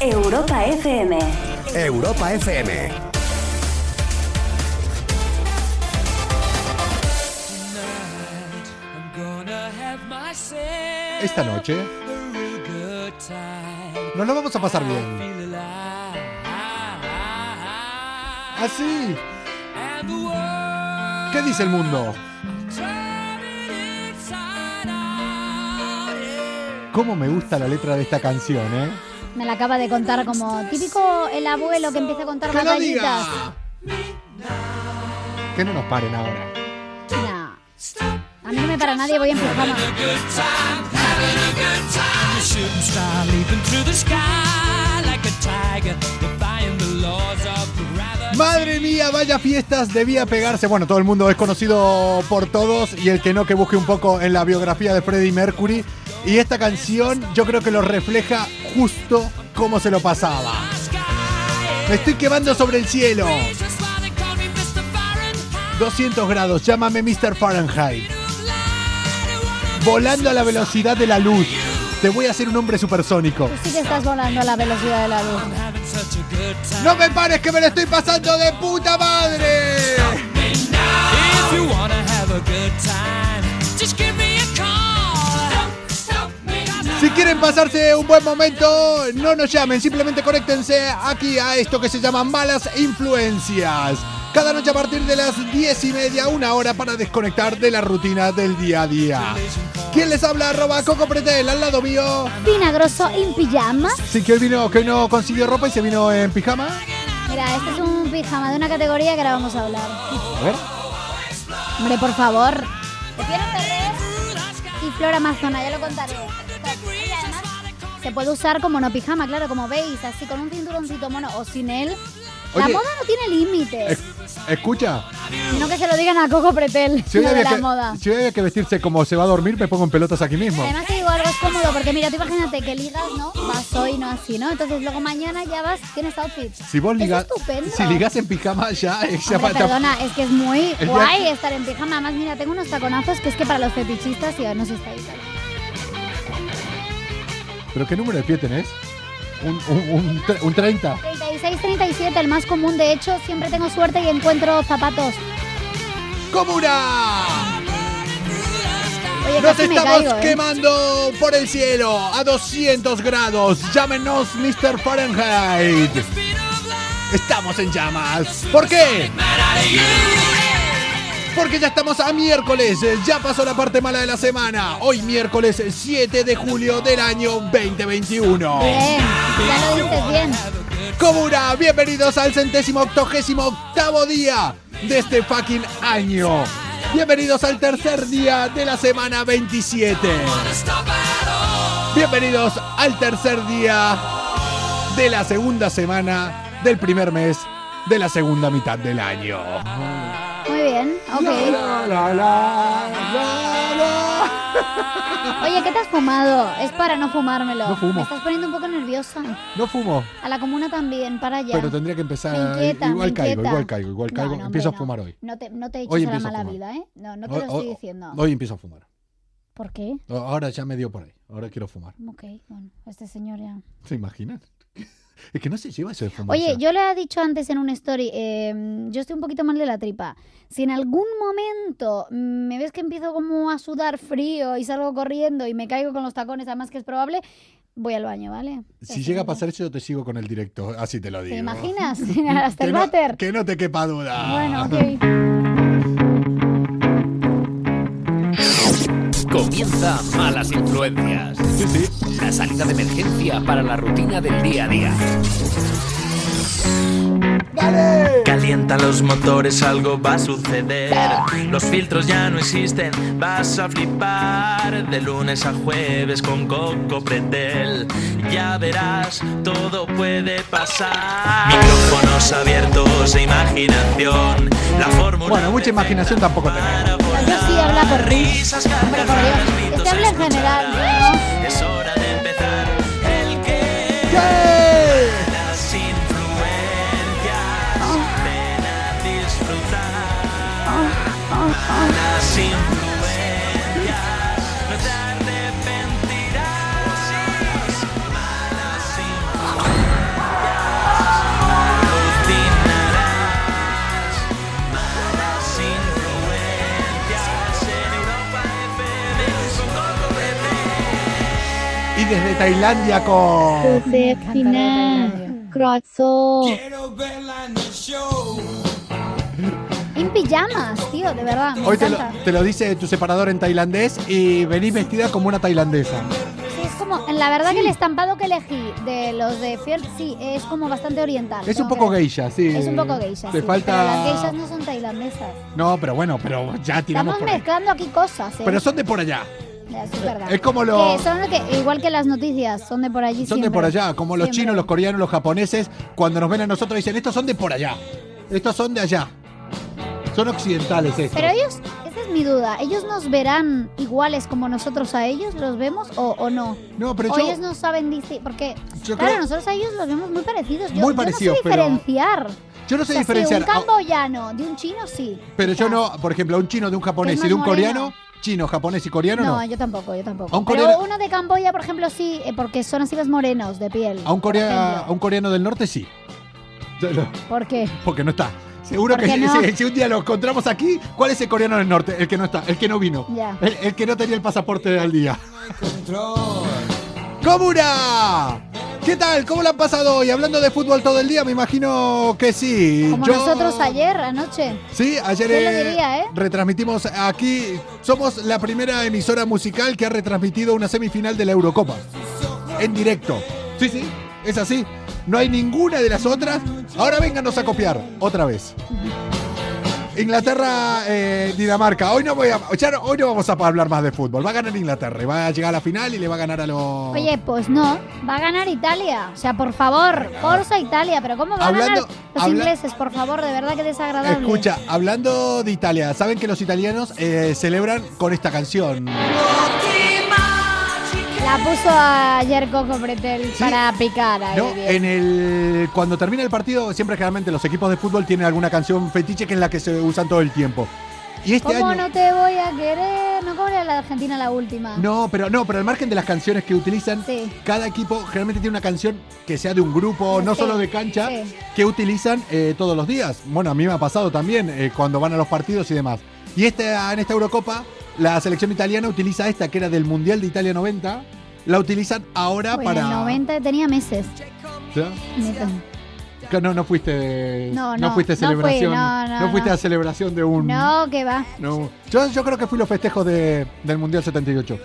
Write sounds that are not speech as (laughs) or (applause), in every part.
Europa FM. Europa FM. Esta noche nos lo vamos a pasar bien. Así. ¿Qué dice el mundo? ¿Cómo me gusta la letra de esta canción, eh? Me la acaba de contar como típico el abuelo que empieza a contar ¡Que lo batallitas. diga! Que no nos paren ahora. Nah. A mí no me para nadie, voy en pijama. Madre mía, vaya fiestas debía pegarse. Bueno, todo el mundo es conocido por todos y el que no que busque un poco en la biografía de Freddie Mercury. Y esta canción yo creo que lo refleja justo como se lo pasaba. Me estoy quemando sobre el cielo. 200 grados, llámame Mr. Fahrenheit. Volando a la velocidad de la luz. Te voy a hacer un hombre supersónico. Sí que estás volando a la velocidad de la luz. ¡No me pares que me lo estoy pasando de puta madre! Si quieren pasarse un buen momento, no nos llamen, simplemente conéctense aquí a esto que se llama Malas Influencias. Cada noche a partir de las 10 y media, una hora para desconectar de la rutina del día a día. ¿Quién les habla? Arroba Coco Pretel, al lado mío. Pinagroso en pijama. Sí, que hoy vino, que hoy no consiguió ropa y se vino en pijama. Mira, este es un pijama de una categoría que ahora vamos a hablar. A ver. Hombre, por favor. Te quiero y Flor Amazona, ya lo contaré. Se puede usar como no pijama, claro, como veis, así con un cinturoncito mono o sin él. La Oye, moda no tiene límites. Es- escucha, No que se lo digan a Coco Pretel, si hoy, había la que, moda. si hoy había que vestirse como se va a dormir, me pongo en pelotas aquí mismo. Además te digo algo es cómodo porque mira, tú imagínate que ligas, ¿no? Vas hoy, no así, ¿no? Entonces luego mañana ya vas, tienes outfit. Si vos Es ligas, estupendo. si ligas en pijama ya, ya Hombre, perdona, es que es muy día guay que- estar en pijama. Además, mira, tengo unos taconazos que es que para los fetichistas ya no se está ahí. ¿Pero qué número de pie tenés? Un, un, un, un 30. 36, 37, el más común. De hecho, siempre tengo suerte y encuentro zapatos. ¡Comuna! Oye, Nos estamos caigo, ¿eh? quemando por el cielo a 200 grados. Llámenos Mr. Fahrenheit. Estamos en llamas. ¿Por qué? Porque ya estamos a miércoles, ya pasó la parte mala de la semana. Hoy miércoles 7 de julio del año 2021. Bien, ya lo dices bien. Comuna, bienvenidos al centésimo octogésimo octavo día de este fucking año. Bienvenidos al tercer día de la semana 27. Bienvenidos al tercer día de la segunda semana del primer mes de la segunda mitad del año. Muy bien, ok. La, la, la, la, la. Oye, ¿qué te has fumado? Es para no fumármelo. No fumo. Me estás poniendo un poco nerviosa. No fumo, A la comuna también, para allá. pero tendría que empezar. Me inquieta, igual me caigo, igual caigo, igual caigo. no, empiezo hombre, a fumar hoy. No te, no te a la mala vida, ¿eh? No, no te Hoy- lo estoy diciendo. Hoy empiezo a fumar. ¿Por qué? Ahora ya me dio por ahí. Ahora quiero fumar. Ok, bueno, este señor ya. ¿Se imaginan? (laughs) Es que no se lleva de fumar. Oye, yo le he dicho antes en un story, eh, yo estoy un poquito mal de la tripa. Si en algún momento me ves que empiezo como a sudar frío y salgo corriendo y me caigo con los tacones, además que es probable, voy al baño, ¿vale? Si llega a pasar eso, yo te sigo con el directo. Así te lo digo. ¿Te imaginas? (laughs) (laughs) Hasta el no, váter. que no te quepa duda. Bueno, ok. Comienza Malas Influencias. La salida de emergencia para la rutina del día a día. ¡Dale! Calienta los motores, algo va a suceder. Los filtros ya no existen, vas a flipar. De lunes a jueves con Coco Pretel. Ya verás, todo puede pasar. Micrófonos abiertos e imaginación. La fórmula. Bueno, mucha imaginación tampoco tenemos. Yo sí habla por. Risas, Hombre, por Dios. habla en general. Tailandia con. Josep Pinar, Croazó. En pijamas, tío, de verdad. Me Hoy te lo, te lo dice tu separador en tailandés y venís vestida como una tailandesa. Sí, es como, la verdad que el estampado que elegí de los de Fiert, sí, es como bastante oriental. Es un que poco geisha, sí. Es un poco geisha. Te sí, Pero falta. las geishas no son tailandesas. No, pero bueno, pero ya tiramos Estamos por ahí. mezclando aquí cosas, ¿eh? Pero son de por allá. Es verdad. Es como lo- Que son que, igual que las noticias, son de por allí Son de por allá, como los Siempre. chinos, los coreanos, los japoneses, cuando nos ven a nosotros dicen, estos son de por allá, estos son de allá. Son occidentales estos. Pero ellos, esa es mi duda, ¿ellos nos verán iguales como nosotros a ellos? ¿Los vemos o, o no? No, pero o yo- ellos no saben distinguir, porque Yo claro, creo- nosotros a ellos los vemos muy parecidos. Yo, Muy yo parecidos, no sé pero- diferenciar. Yo no sé O sea, diferenciar. Si un camboyano de un chino, sí. Pero yo no, por ejemplo, un chino de un japonés y de un coreano. Chino, japonés y coreano No, no. yo tampoco, yo tampoco. A un Pero coreano- uno de Camboya, por ejemplo, sí, eh, porque son así más morenos de piel. A un, corea- a un coreano del norte sí. ¿Por qué? Porque no está. Seguro ¿Por que no? si- si un día lo encontramos aquí, ¿cuál es el coreano del norte? El que no está, el que no vino. Ya. El, el que no tenía el pasaporte al día. ¡Comuna! ¿Qué tal? ¿Cómo la han pasado hoy? Hablando de fútbol todo el día, me imagino que sí. Como Yo- nosotros ayer, anoche. Sí, ayer ¿Quién lo eh, diría, eh? retransmitimos aquí. Somos la primera emisora musical que ha retransmitido una semifinal de la Eurocopa. En directo. Sí, sí, es así. No hay ninguna de las otras. Ahora vénganos a copiar, otra vez. Inglaterra, eh, Dinamarca. Hoy no voy a, ya hoy no vamos a hablar más de fútbol. Va a ganar Inglaterra. y Va a llegar a la final y le va a ganar a los. Oye, pues no, va a ganar Italia. O sea, por favor, Forza Italia. Pero ¿cómo va a ganar los habla- ingleses? Por favor, de verdad que desagradable. Escucha, hablando de Italia, saben que los italianos eh, celebran con esta canción. La puso ayer Coco Pretel para picar ahí. No, en el cuando termina el partido, siempre generalmente los equipos de fútbol tienen alguna canción fetiche que es la que se usan todo el tiempo. Y este ¿Cómo año no te voy a querer? No como era la Argentina la última. No, pero no, pero al margen de las canciones que utilizan, Sí. cada equipo generalmente tiene una canción que sea de un grupo, no Sí, solo de cancha, sí. que utilizan eh, todos los días. Bueno, a mí me ha pasado también eh, cuando van a los partidos y demás. Y este, en esta Eurocopa, la selección italiana utiliza esta que era del Mundial de Italia 90, la utilizan ahora Pues para. En el 90 tenía meses. No, no fuiste No, no, fuiste a no fui, celebración. no, no, fuiste a celebración de un. No, que va. Yo, yo creo que fui los festejos de- del Mundial 78.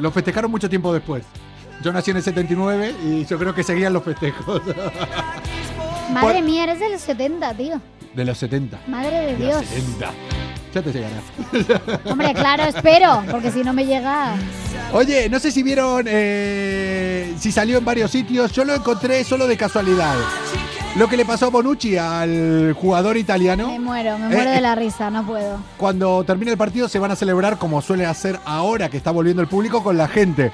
Los festejaron mucho tiempo después. Yo nací en el 79 y yo creo que seguían los festejos. Madre Por- mía, eres de los 70, tío. De los 70. Madre de De Dios. los 70. Ya te llegará. (laughs) Hombre, claro, espero, porque si no me llega. Oye, no sé si vieron eh, si salió en varios sitios. Yo lo encontré solo de casualidad. Lo que le pasó a Bonucci al jugador italiano. Me muero, me Eh, muero eh. de la risa, no puedo. cuando termine el partido se van a celebrar como suele hacer ahora que está volviendo el público con la gente.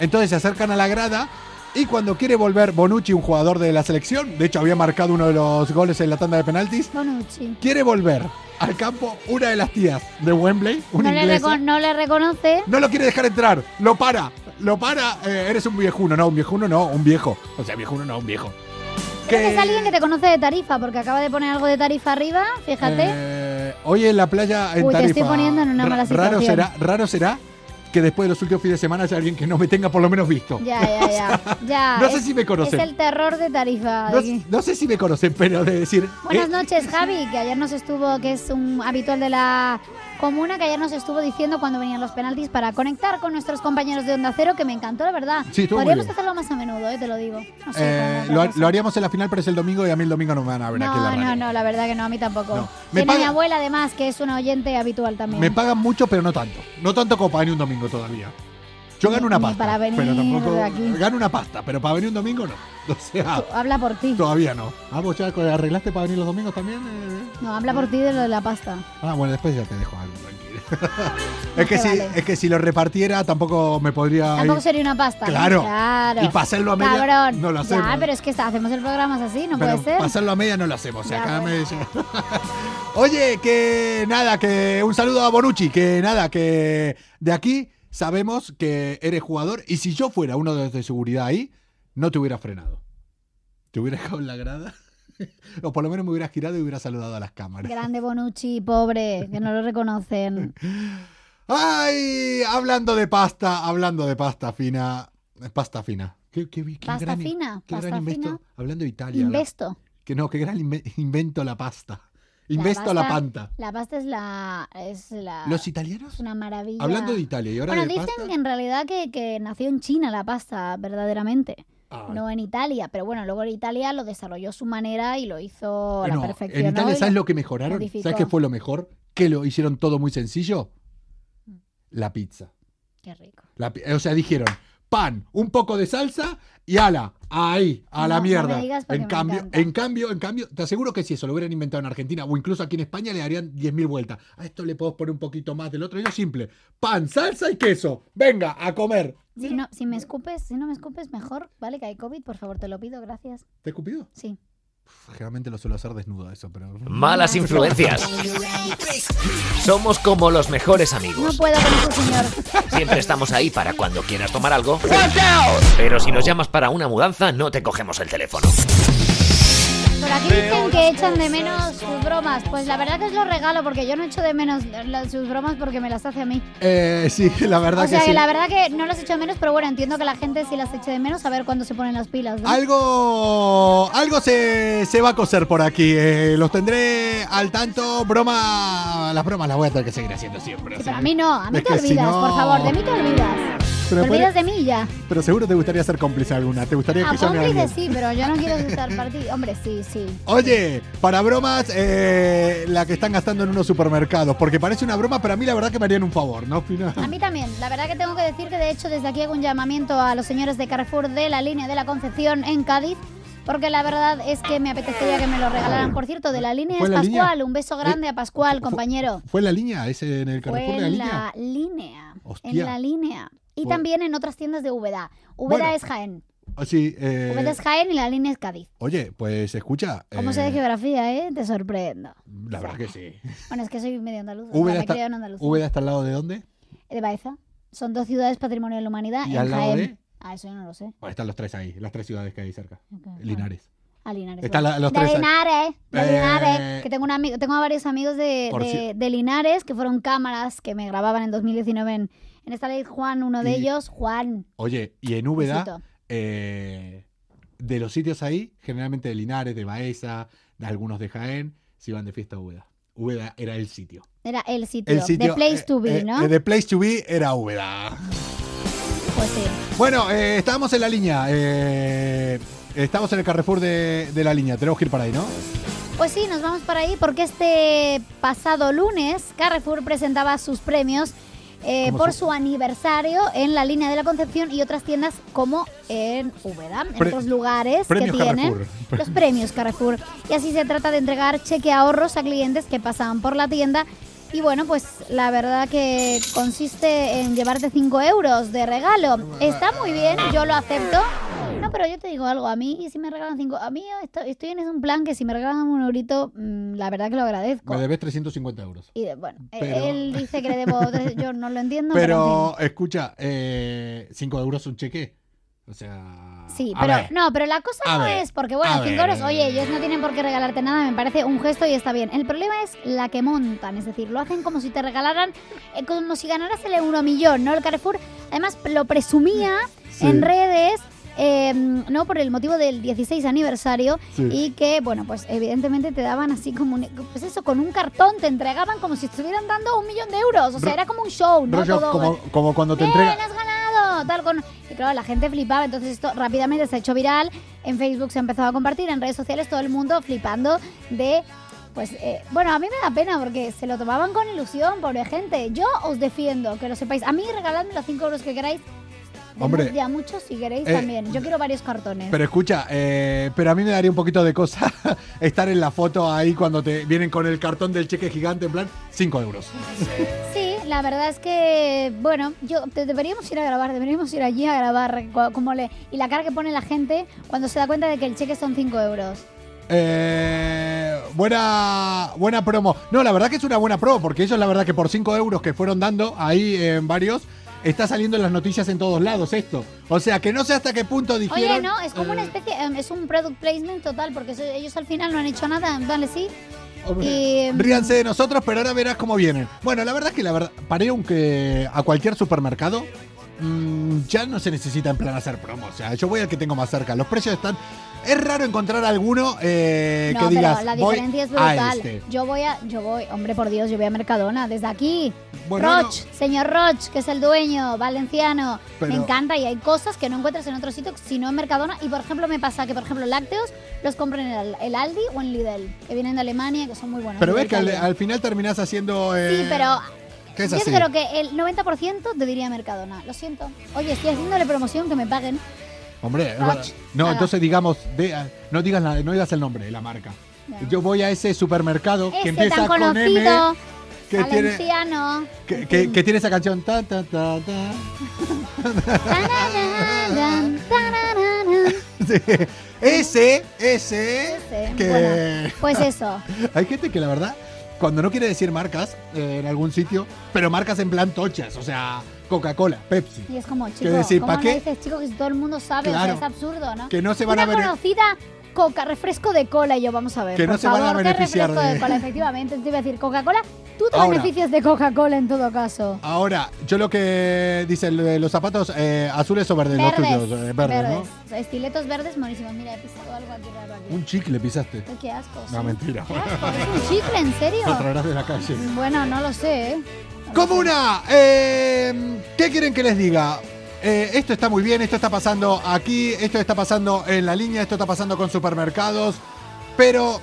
Entonces se acercan a la grada y cuando quiere volver Bonucci, un jugador de la selección, de hecho había marcado uno de los goles en la tanda de penaltis, Bonucci. quiere volver al campo una de las tías de Wembley, una No le, inglesa. no le reconoce. No lo quiere dejar entrar, lo para, lo para, eh, eres un viejuno, no, un viejuno no, un viejo. O sea, viejuno no, un viejo. Creo que es alguien que te conoce de Tarifa, porque acaba de poner algo de Tarifa arriba, fíjate. Eh, hoy en la playa en Uy, te Tarifa. estoy poniendo en una mala Raro situación. será, raro será que después de los últimos fines de semana haya alguien que no me tenga por lo menos visto. Ya, ya, (laughs) ya. ya No sé es- si me conocen. Es el terror de Tarifa. no sé si me conocen, pero de decir. Buenas eh, noches, Javi, que ayer nos estuvo, que es un habitual de la comuna, que ayer nos estuvo diciendo cuando venían los penaltis para conectar con nuestros compañeros de Onda Cero, que me encantó, la verdad. Sí, Podríamos hacerlo más a menudo, eh, te lo digo. No sé, eh, lo, haríamos en la final, pero es el domingo y a mí el domingo no me van a ver aquí en la No, radio. no, no, la verdad que no, a mí tampoco. No. Me Tiene a mi paga- abuela, además, que es una oyente habitual también. Me pagan mucho, pero no tanto. No tanto como para venir un domingo todavía. Yo gano una pasta. para venir pero tampoco. aquí. Gano una pasta, pero para venir un domingo no. (laughs) O sea, Habla por ti. todavía no. Ah, vos ya arreglaste para venir los domingos también. eh? No, habla por ti de lo de la pasta. Ah, bueno, después ya te dejo algo, tranquilo. (laughs) Es, que si, vale. es que si lo repartiera tampoco me podría. Tampoco ir- sería una pasta. Claro. Claro. Y pasarlo a media Cabrón. no lo hacemos. Ya, pero es que está- hacemos el programa así, no pero puede ser. pasarlo a media no lo hacemos. o sea, Ya, acá bueno. me- (laughs) Oye, que nada, que un saludo a Bonucci, que nada, que de aquí sabemos que eres jugador y si yo fuera uno de los de seguridad ahí, no te hubiera frenado. Te hubiera dejado en la grada. (laughs) O por lo menos me hubieras girado y hubiera saludado a las cámaras. Grande Bonucci, pobre, que no lo reconocen. (laughs) Ay, hablando de pasta, hablando de pasta fina. Pasta fina. ¿Qué, qué, qué Pasta gran, fina, qué gran pasta invento. fina. Hablando de Italia. la- Investo. que no, qué gran inve- invento la pasta. Investo la, pasta- panta. La pasta es la. Es la Los italianos. es una maravilla. Hablando de Italia y ahora Bueno, de dicen pasta. en realidad que, que nació en China la pasta, verdaderamente. Ay. No en Italia. Pero bueno, luego en Italia lo desarrolló su manera y lo hizo a la No, perfección. en Italia, ¿sabes lo que mejoraron? modificó. ¿Sabes qué fue lo mejor? Que lo hicieron todo muy sencillo. La pizza. Qué rico. La o sea, dijeron pan, un poco de salsa y ala, ahí, a No, la no mierda. me digas porque en me cambio, encanta. en cambio, en cambio, te aseguro que si eso lo hubieran inventado en Argentina o incluso aquí en España le darían 10.000 vueltas. A esto le puedo poner un poquito más del otro. Yo simple, pan, salsa y queso. Venga, a comer. Si no, si me escupes, si no me escupes, mejor, ¿vale? Que hay COVID, por favor, te lo pido, gracias. ¿Te he escupido? Sí. Generalmente lo suelo hacer desnudo eso, pero... Malas influencias. Somos como los mejores No amigos. puedo con eso, señor. Siempre estamos ahí para cuando quieras tomar algo. Pero si nos llamas para una mudanza, no te cogemos el teléfono. Por aquí dicen que echan de menos sus bromas. Pues la verdad que os lo regalo porque yo no echo de menos sus bromas porque me las hace a mí. Eh, sí, (laughs) la verdad O sea que que sí. la verdad que no las echo de menos, pero bueno, entiendo que la gente sí las eche de menos a ver cuándo se ponen las pilas. ¿no? Algo, algo se, se va a coser por aquí. eh, los tendré al tanto. Broma, las bromas las voy a tener que seguir haciendo siempre. Sí, pero a que- mí no, a mí Es te que si olvidas, no- por favor, de mí te olvidas. Pero olvidas de mí ya. Pero seguro te gustaría ser cómplice alguna. ¿Te gustaría que yo me cómplice alguien? sí, pero yo no quiero estar para ti. Hombre, sí, sí. Oye, para bromas, eh, la que están gastando en unos supermercados. Porque parece una broma, pero a mí la verdad que me harían un favor, ¿no? Fina? A mí también. La verdad que tengo que decir que de hecho desde aquí hago un llamamiento a los señores de Carrefour de la línea de la Concepción en Cádiz. Porque la verdad es que me apetecería que me lo regalaran. Por cierto, de la línea ¿Fue es la línea? Pascual. Un beso grande a Pascual, ¿Fue, compañero. fue en la línea? ¿Ese en el Fue Carrefour de la en línea? la línea. En la línea. Y Bueno. también en otras tiendas de Úbeda. Úbeda Bueno. es Jaén. Oh, sí, eh, Úbeda es Jaén y la línea es Cádiz. Oye, pues escucha. ¿Cómo eh, sé de geografía, eh? Te sorprendo. La verdad que sí. Bueno, es que soy medio andaluz. Úbeda está. Úbeda está al lado de dónde? De Baeza. Son dos ciudades patrimonio de la humanidad ¿Y en al lado Jaén. de? Ah, eso yo no lo sé. Bueno, están los tres ahí, las tres ciudades que hay cerca. Linares. A Linares. Están bueno. la- los de tres. Linares, de Eh, Linares. Que tengo, un amigo, tengo a varios amigos de, Por de- si- de Linares que fueron cámaras que me grababan en 2019 en, en esta ley. Juan, uno de Y- ellos, Juan. Oye, y en Úbeda, eh, de los sitios ahí, generalmente de Linares, de Baeza, de algunos de Jaén, se iban de fiesta a Úbeda. Úbeda era el sitio. Era el sitio. El sitio The place eh, to be, eh, ¿no? eh, the place to be era Úbeda. Pues sí. Bueno, eh, estábamos en la línea. estamos en el Carrefour de, de la línea. Tenemos que ir para ahí, ¿no? Pues sí, nos vamos para ahí porque este pasado lunes Carrefour presentaba sus premios eh, ¿Cómo por su- su aniversario en la línea de la Concepción y otras tiendas como en Úbeda, en Pre- otros lugares que tienen Carrefour. los premios Carrefour. Y así se trata de entregar cheque ahorros a clientes que pasaban por la tienda. Y bueno, pues la verdad que consiste en llevarte 5 euros de regalo. Está muy bien, yo lo acepto. No, pero yo te digo algo, a mí si me regalan 5, a mí estoy, estoy en un plan que si me regalan un eurito, mm, la verdad que lo agradezco. Me debes 350 euros. Y de- bueno, eh, Pero- él dice que le debo, tres- yo no lo entiendo, pero, en escucha, 5 euros un cheque. O sea. Sí, pero ver, no, pero la cosa no ver, es porque bueno, 5 ver. euros, oye, ellos no tienen por qué regalarte nada, me parece un gesto y está bien. El problema es la que montan, es decir, lo hacen como si te regalaran, eh, como si ganaras el euromillón, ¿no? El Carrefour, además lo presumía Sí. en redes. Eh, no por el motivo del 16 aniversario Sí. y que bueno pues evidentemente te daban así como un- pues eso con un cartón te entregaban como si estuvieran dando un millón de euros o sea era como un show no rollo Todo, como, como cuando te Bien, entrega. has ganado, tal con y claro, la gente flipaba, entonces esto rápidamente se ha hecho viral, en Facebook se ha empezado a compartir, en redes sociales todo el mundo flipando de pues eh, bueno, a mí me da pena porque se lo tomaban con ilusión, pobre gente. Yo os defiendo, que lo sepáis. A mí regaladme los 5 euros que queráis. Hombre. Ya muchos si queréis Eh, también. Yo quiero varios cartones. Pero escucha, eh, pero a mí me daría un poquito de cosa (laughs) estar en la foto ahí cuando te vienen con el cartón del cheque gigante, en plan, 5 euros. Sí, la verdad es que, bueno, yo te- deberíamos ir a grabar, deberíamos ir allí a grabar co- como le y la cara que pone la gente cuando se da cuenta de que el cheque son 5 euros. Eh, buena, buena promo. No, la verdad que es una buena promo, porque ellos la verdad que por 5 euros que fueron dando ahí en varios, está saliendo en las noticias en todos lados esto. O sea, que no sé hasta qué punto dijeron... Oye, no, es como una eh, especie, em, es un product placement total, porque ellos al final no han hecho nada, vale, sí. Y, mm, Ríanse de nosotros, pero ahora verás cómo vienen. Bueno, la verdad es que la verdad, para ir aunque a cualquier supermercado, mm, ya no se necesita en plan hacer promo. O sea, yo voy al que tengo más cerca. Los precios están. Es raro encontrar alguno eh, no, que pero digas. la voy diferencia es brutal. este. Yo voy a, yo voy, hombre por Dios, yo voy a Mercadona desde aquí. Bueno, Roch, señor Roch, que es el dueño, valenciano. Pero- Me encanta y hay cosas que no encuentras en otro sitio, sino en Mercadona. Y por ejemplo, me pasa que, por ejemplo, lácteos los compro en el, el Aldi o en Lidl, que vienen de Alemania, que son muy buenos. Pero ves que al, al final terminás haciendo. eh, Sí, pero ¿Qué es yo así? creo que el 90% te diría Mercadona. Lo siento. Oye, estoy haciéndole promoción, que me paguen. Hombre, no, entonces digamos, de- no digas la- no digas el nombre de la marca. Yo voy a ese supermercado que Este empieza tan con M, que tiene, que, que- que tiene esa canción. ta, ta, ta. Sí. Ese, ese, Ese, que bueno. Pues eso. (laughs) hay gente que la verdad, cuando no quiere decir marcas eh, en algún sitio, pero marcas en plan tochas, o sea, Coca-Cola, Pepsi, Y es como, chico, decir, ¿cómo ¿pa' no qué? dices, chico, que si todo el mundo sabe? O sea, Claro. es absurdo, ¿no? que no se van Una a ver. conocida coca, refresco de cola. Y yo, vamos a ver, Que no por se van a favor, ¿qué beneficiar refresco de... de- cola? Efectivamente, te iba a decir, Coca-Cola, tú te Ahora. beneficias de Coca-Cola en todo caso. Ahora, yo lo que dice los zapatos eh, azules o verdes, los Verdes, tuyos, eh, verdes, ¿no? Estiletos verdes, monísimos. Mira, he pisado algo aquí raro aquí. Un chicle pisaste. Qué asco. No, sí. mentira. Qué asco, ¿Es un chicle, en serio? Lo traerás de la calle. Bueno, no lo sé, ¿eh? Comuna, eh, ¿qué quieren que les diga? Eh, esto está muy bien, esto está pasando aquí, esto está pasando en la línea, esto está pasando con supermercados, pero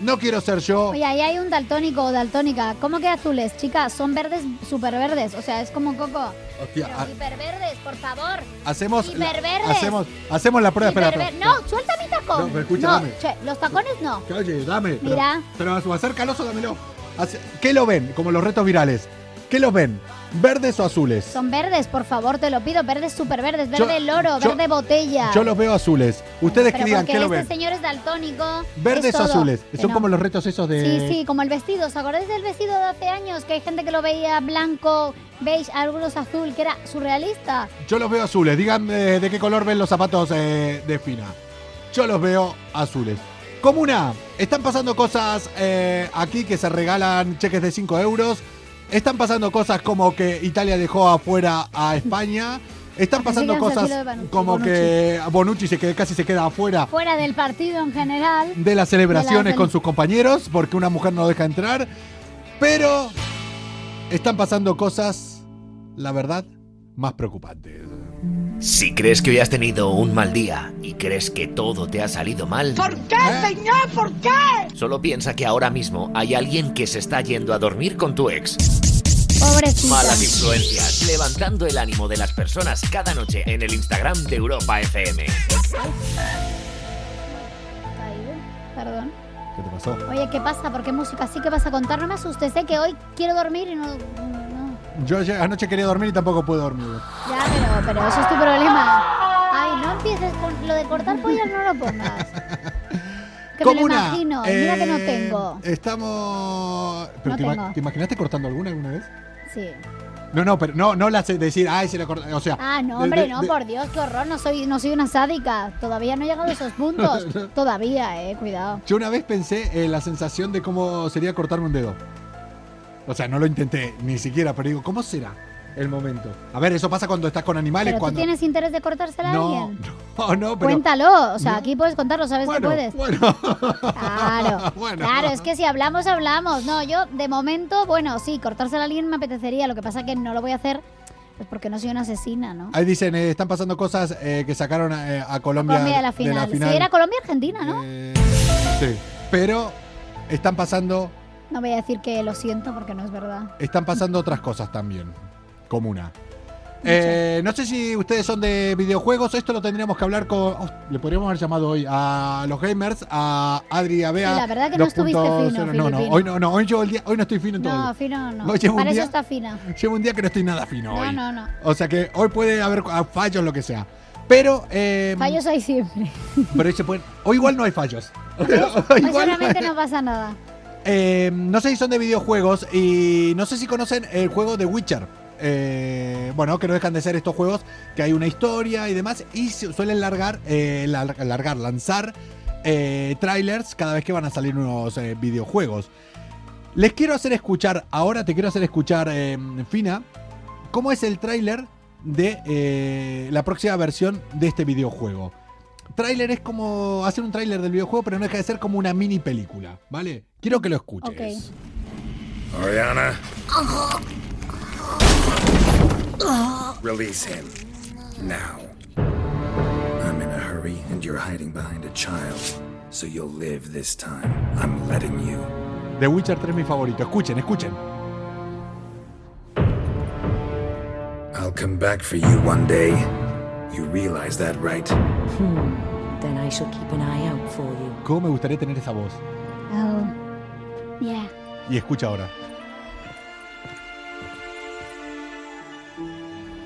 no quiero ser yo. Oye, ahí hay un daltónico o daltónica. ¿Cómo que azules, chicas? Son verdes, súper verdes. O sea, es como coco. Hostia, Pero ha- hiperverdes, por favor. hacemos, la, hiperverdes. hacemos, hacemos la prueba. Espera, Hiperver- espera. No, suelta mi tacón. No, pero escucha, dame. che, los tacones no. Oye, dame. pero- Mira. Pero, acércalos o dámelo. Hace- ¿Qué lo ven? Como los retos virales. ¿Qué los ven? ¿Verdes o azules? Son verdes, por favor, te lo pido. Verdes súper verdes. Yo- Verde loro, yo- verde botella. Yo los veo azules. Ustedes Pero que digan, ¿qué lo este ven? señor es daltónico. ¿Verdes es o azules? Que Son no. como los retos esos de... Sí, sí, como el vestido. ¿Os acordáis del vestido de hace años? Que hay gente que lo veía blanco, beige, algunos azul, que era surrealista. Yo los veo azules. Díganme de qué color ven los zapatos eh, de Fina. Yo los veo azules. Comuna, están pasando cosas eh, aquí que se regalan cheques de 5 euros. Están pasando cosas como que Italia dejó afuera a España. Están pasando cosas como Bonucci. que Bonucci se casi se queda afuera Fuera del partido en general. de las celebraciones De la- con sus compañeros porque una mujer no deja entrar. Pero están pasando cosas, la verdad, más preocupantes. Si crees que hoy has tenido un mal día y crees que todo te ha salido mal, ¿Por qué, señor? ¿Por qué? solo piensa que ahora mismo hay alguien que se está yendo a dormir con tu ex. Pobrecita. Malas influencias, levantando el ánimo de las personas cada noche en el Instagram de Europa FM. Perdón. ¿Qué te pasó? Oye, ¿qué pasa? ¿Por qué música así? ¿Qué vas a contar? No me asustes, sé que hoy quiero dormir y no... no. Yo ayer- anoche quería dormir y tampoco pude dormir. Ya, pero, pero eso es tu problema. Ay, no empieces con lo de cortar pollas, no lo pongas. (laughs) Que me lo Comuna, imagino, y mira que no eh, tengo. Estamos. ¿Pero No te, ima- tengo. te imaginaste cortando alguna alguna vez? Sí. No, no, pero no, no la sé decir, ay, se la corté. O sea. Ah, no, de- hombre, de- no, de- por Dios, qué horror, no soy, no soy una sádica. Todavía no he llegado a esos puntos. (laughs) Todavía, eh, cuidado. Yo una vez pensé en la sensación de cómo sería cortarme un dedo. O sea, no lo intenté ni siquiera, pero digo, ¿cómo será el momento? A ver, eso pasa cuando estás con animales. ¿Pero tú cuando... tienes interés de cortársela a no, alguien? no, (laughs) no, pero. Cuéntalo, o sea, No. aquí puedes contarlo, sabes bueno, que puedes. Bueno. (laughs) Claro, (laughs) Bueno. claro, es que si hablamos, hablamos. No, yo de momento, bueno, sí, cortársela a alguien me apetecería, lo que pasa que no lo voy a hacer pues porque no soy una asesina, ¿no? Ahí dicen, eh, están pasando cosas eh, que sacaron a, a Colombia, Colombia de la final. Sí, era Colombia-Argentina, ¿no? Eh, sí, pero están pasando, No voy a decir que lo siento porque no es verdad. están pasando otras cosas también, como una. Eh, no sé si ustedes son de videojuegos, esto lo tendríamos que hablar con... oh, le podríamos haber llamado hoy a los gamers, a Adri y a Bea. Sí, la verdad que no estuviste 2.0. fino, No, no, hoy no, no, hoy, llevo el día- hoy no estoy fino en todo. No, día. fino no. Llevo un Para eso día- está fina. Llevo un día que no estoy nada fino No, hoy. no, no. O sea que hoy puede haber ah, fallos, lo que sea. Pero... eh, Fallos hay siempre. Pero ahí se pueden... O igual no hay fallos. Hoy (laughs) igual no seguramente hay- no pasa nada. Eh, no sé si son de videojuegos y no sé si conocen el juego de Witcher. Eh, bueno, que no dejan de ser estos juegos que hay una historia y demás y suelen largar, eh, lar- largar, lanzar eh, trailers cada vez que van a salir nuevos videojuegos. Les quiero hacer escuchar, ahora te quiero hacer escuchar, Fina, cómo es el tráiler de la próxima versión de este videojuego. Tráiler es como hacer un tráiler del videojuego, pero no deja de ser como una mini película, ¿vale? Quiero que lo escuches. Ok. Ariana. Release him. Now. I'm in a hurry and you're hiding behind a child. So you'll live this time. I'm letting you. The Witcher 3 es mi favorito. Escuchen, escuchen. I'll come back for you one day. You realize that, right? Then I shall keep an eye out for you. ¿Cómo me gustaría tener esa voz? Oh. Yeah. Y escucha ahora.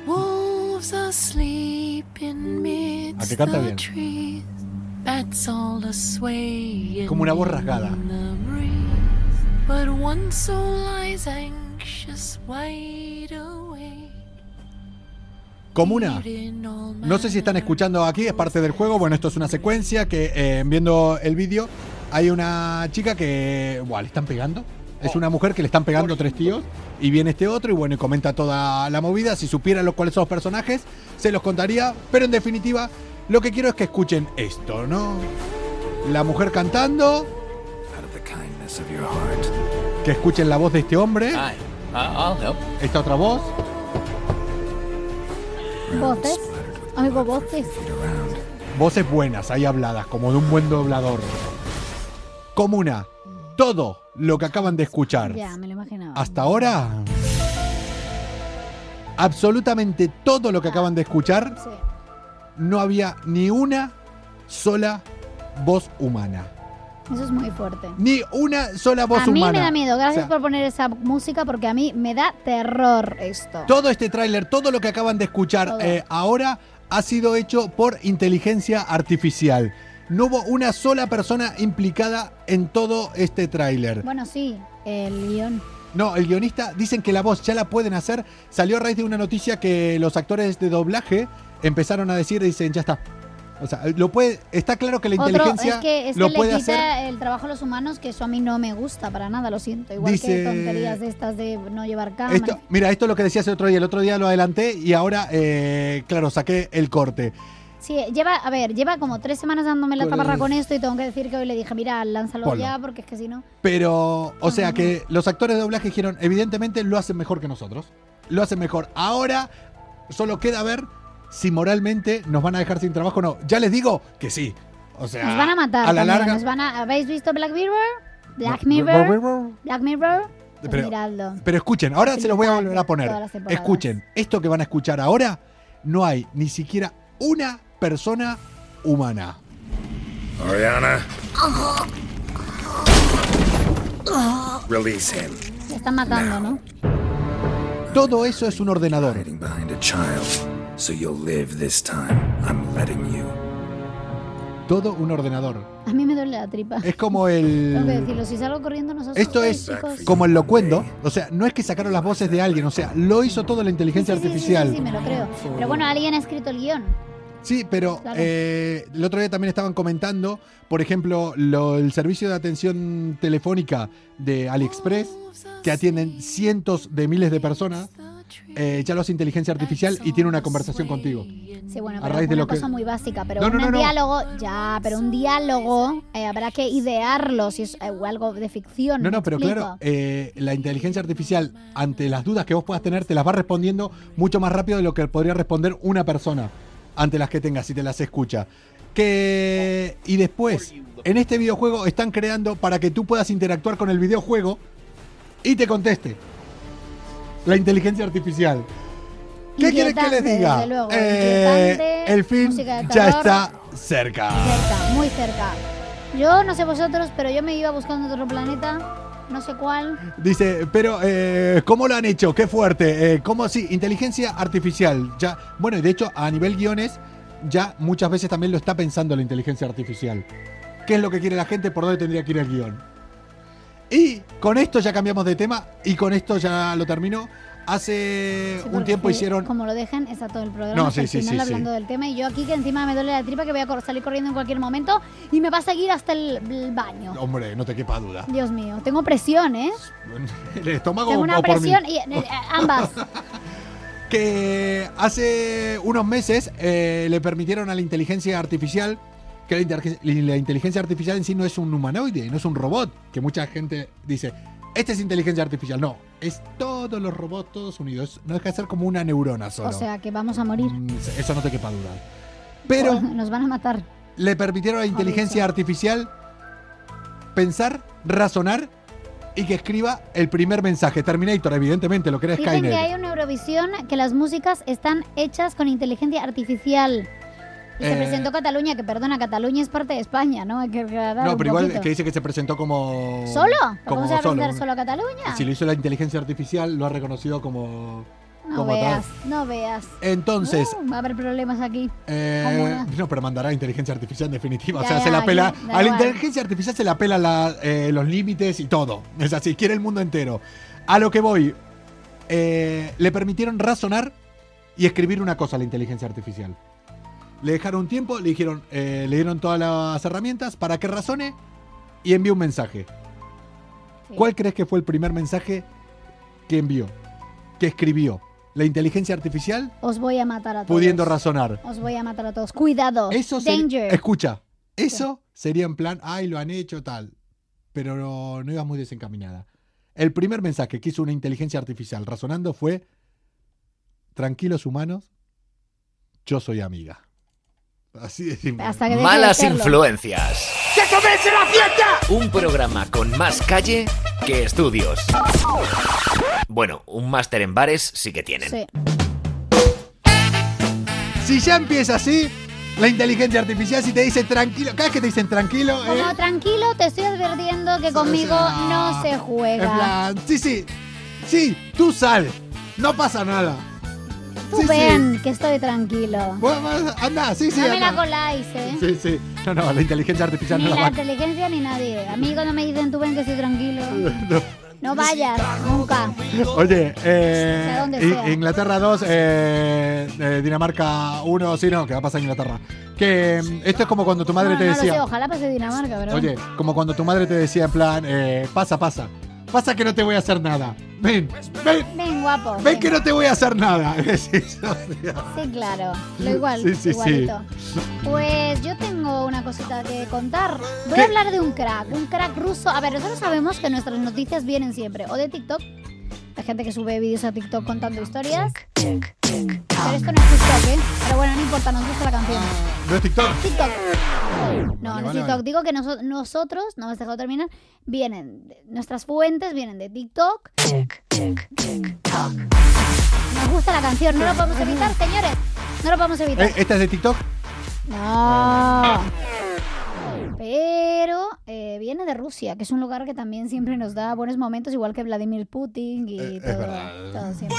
Wolves asleep in ¿A midst que canta the bien? trees. Bats all asway Como una voz rasgada. in the breeze. But one soul lies anxious, wide awake. Comuna. No sé si están escuchando aquí, es parte del juego. Bueno, esto es una secuencia que eh, viendo el vídeo hay una chica que, buah, le están pegando. Es una mujer que le están pegando tres tíos y viene este otro y bueno, y comenta toda la movida. Si supiera lo, cuáles son los personajes, se los contaría. Pero en definitiva, lo que quiero es que escuchen esto, ¿no? La mujer cantando, que escuchen la voz de este hombre, help. esta otra voz. Voces. Oigo voces. Voces buenas, ahí habladas, como de un buen doblador. Comuna, todo lo que acaban de escuchar Ya, me lo imaginaba. hasta ahora, absolutamente todo lo que acaban de escuchar, Sí. no había ni una sola voz humana. Eso es muy fuerte. Ni una sola voz a mí humana. me da miedo. Gracias O sea, por poner esa música porque a mí me da terror esto. Todo este tráiler, todo lo que acaban de escuchar eh, ahora ha sido hecho por inteligencia artificial. No hubo una sola persona implicada en todo este tráiler. Bueno, sí, el guion. No, el guionista dicen que la voz ya la pueden hacer. Salió a raíz de una noticia que los actores de doblaje empezaron a decir, dicen, ya está. O sea, lo puede, está claro que la Otro, inteligencia es que, es lo que puede le quita hacer. el trabajo a los humanos, que eso a mí no me gusta para nada, lo siento. Igual Dice- que tonterías de estas de no llevar cámara. Esto, mira, esto es lo que decías el otro día. El otro día lo adelanté y ahora, eh, claro, saqué el corte. Sí, lleva, a ver, lleva como tres semanas dándome la tabarra con esto y tengo que decir que hoy le dije, mira, lánzalo Ponlo. ya, porque es que si no... Pero, o sea que los actores de doblaje dijeron, evidentemente lo hacen mejor que nosotros. Lo hacen mejor. Ahora solo queda ver si moralmente nos van a dejar sin trabajo o no. Ya les digo que sí. O sea, Nos van a matar a la también, larga. nos van a... ¿Habéis visto Black Mirror? Black Mirror. Black Mirror. Pues Pero- miradlo. Pero escuchen, ahora se los voy a volver a poner. Escuchen, esto que van a escuchar ahora, no hay ni siquiera una persona humana. Ariana. Release him. Se están matando, ¿no? Todo eso es un ordenador. So you'll live this time. I'm letting you. Todo un ordenador. A mí me duele la tripa. Es como Tengo que el... decirlo, si salgo corriendo no os Esto es chicos. como el locuendo. O sea, no es que sacaron las voces de alguien, o sea, lo hizo todo la inteligencia Sí, sí, sí, artificial. Sí, sí, me lo creo. Pero bueno, alguien ha escrito el guion. Sí, pero Claro. eh, el otro día también estaban comentando, por ejemplo, lo- el servicio de atención telefónica de AliExpress, que atienden cientos de miles de personas, eh, ya lo hace inteligencia artificial y tiene una conversación contigo. Sí, bueno, A pero raíz de una lo que- cosa muy básica. Pero No, no, un no, diálogo, ya, pero un diálogo eh, habrá que idearlo si es eh, algo de ficción. No, ¿me no, pero explico? claro, eh, la inteligencia artificial, ante las dudas que vos puedas tener, te las va respondiendo mucho más rápido de lo que podría responder una persona ante las que tengas si te las escucha. Que y después, en este videojuego están creando para que tú puedas interactuar con el videojuego y te conteste. La inteligencia artificial. ¿Qué quieren que les diga? desde luego, Eh, el fin ya está cerca. Cerca, muy cerca. Yo no sé vosotros, pero yo me iba buscando otro planeta, no sé cuál. Dice, pero eh, ¿cómo lo han hecho? Qué fuerte. Eh, ¿Cómo sí? Inteligencia artificial. Ya, bueno, y de hecho, a nivel guiones, ya muchas veces también lo está pensando la inteligencia artificial. ¿Qué es lo que quiere la gente? ¿Por dónde tendría que ir el guion? Y con esto ya cambiamos de tema y con esto ya lo termino. Hace Sí, un tiempo es hicieron. Como lo dejen, está todo el programa. No, sí, sí, final sí, sí. hablando del tema. Y yo aquí que encima me duele la tripa que voy a salir corriendo en cualquier momento y me va a seguir hasta el, el baño. Hombre, no te quepa duda. Dios mío, tengo presión, ¿eh? (laughs) ¿El estómago Tengo o una por mí? presión y eh, eh, ambas. (laughs) que hace unos meses eh, le permitieron a la inteligencia artificial que la, inteligencia artificial en sí no es un humanoide, no es un robot, que mucha gente dice, esta es inteligencia artificial. No, es todos los robots, todos unidos. No deja de ser como una neurona solo. O sea, que vamos a morir. Mm, Eso no te quepa duda. Pero Nos van a matar. le permitieron a la inteligencia artificial pensar, razonar y que escriba el primer mensaje. Terminator, evidentemente, lo que era Dicen Skynet. que hay una Eurovisión que las músicas están hechas con inteligencia artificial. Y se Eh. presentó Cataluña, que perdona, Cataluña es parte de España, ¿no? Hay que No, pero igual poquito. que dice que se presentó como. ¿Solo? Como ¿Vamos a solo. presentar solo a Cataluña? Si lo hizo la inteligencia artificial, lo ha reconocido como. no como tal. veas, no veas. Entonces. Uh, va a haber problemas aquí. eh, ¿Cómo no? pero mandará inteligencia artificial en definitiva. o Ya, sea, se la pela. ya, a la inteligencia artificial se la pela la- eh, los límites y todo. Es así, quiere el mundo entero. A lo que voy. le permitieron razonar y escribir una cosa a la inteligencia artificial. Le dejaron un tiempo, le dijeron, eh, le dieron todas las herramientas para que razone y envíe un mensaje. Sí. ¿Cuál crees que fue el primer mensaje que envió? Que escribió la inteligencia artificial Os voy a matar a todos. pudiendo razonar. Os voy a matar a todos. Cuidado. Eso Danger. escucha, eso sería en plan, ay, lo han hecho tal, pero no, no ibas muy desencaminada. El primer mensaje que hizo una inteligencia artificial razonando fue, tranquilos humanos, yo soy amiga. Así de simple. Hasta que deje de Malas influencias. ¡Que comience la fiesta! Un programa con más calle que estudios. Bueno, un máster en bares sí que tienen. Sí. Si ya empieza así, la inteligencia artificial si te dice tranquilo, cada vez que te dicen tranquilo, eh, Como tranquilo, te estoy advirtiendo que conmigo sea, no se en juega. plan, sí, sí, sí, tú sal, no pasa nada. Tú sí, ven que estoy tranquilo. Anda, sí, sí, no me la anda. coláis, ¿eh? Sí, sí. No, no, la inteligencia artificial Ni no la la va inteligencia ni nadie. A mí cuando me dicen tú ven que estoy tranquilo, (laughs) No. no vayas, nunca. Oye, eh. Inglaterra 2, eh, eh, Dinamarca 1, sí, no, que va a pasar Inglaterra. Que mm, esto es como cuando tu madre no, te no lo sé, decía. ojalá pase Dinamarca, pero... Oye, como cuando tu madre te decía en plan, eh, pasa, pasa. Pasa que no te voy a hacer nada. Ven, ven, Ven, guapo. ven ven. que no te voy a hacer nada. (laughs) Sí, claro. Lo igual, Sí, sí, sí. igualito. Pues yo tengo una cosita que contar. Voy ¿Qué? a hablar de un crack, un crack ruso. A ver, nosotros sabemos que nuestras noticias vienen siempre o de TikTok. Hay gente que sube vídeos a TikTok contando historias. Pero esto no es TikTok, ¿eh? Pero bueno, no importa, nos gusta la canción. ¿No es TikTok? TikTok. No, Vale, no es vale, TikTok. vale. Digo que noso- nosotros, no me has dejado terminar, vienen, de- nuestras fuentes vienen de TikTok. Nos gusta la canción, no lo podemos evitar, señores. No lo podemos evitar. Eh, ¿Esta es de TikTok? No. Pero eh, viene de Rusia, que es un lugar que también siempre nos da buenos momentos, igual que Vladimir Putin y Eh, es todo, verdad. todo siempre.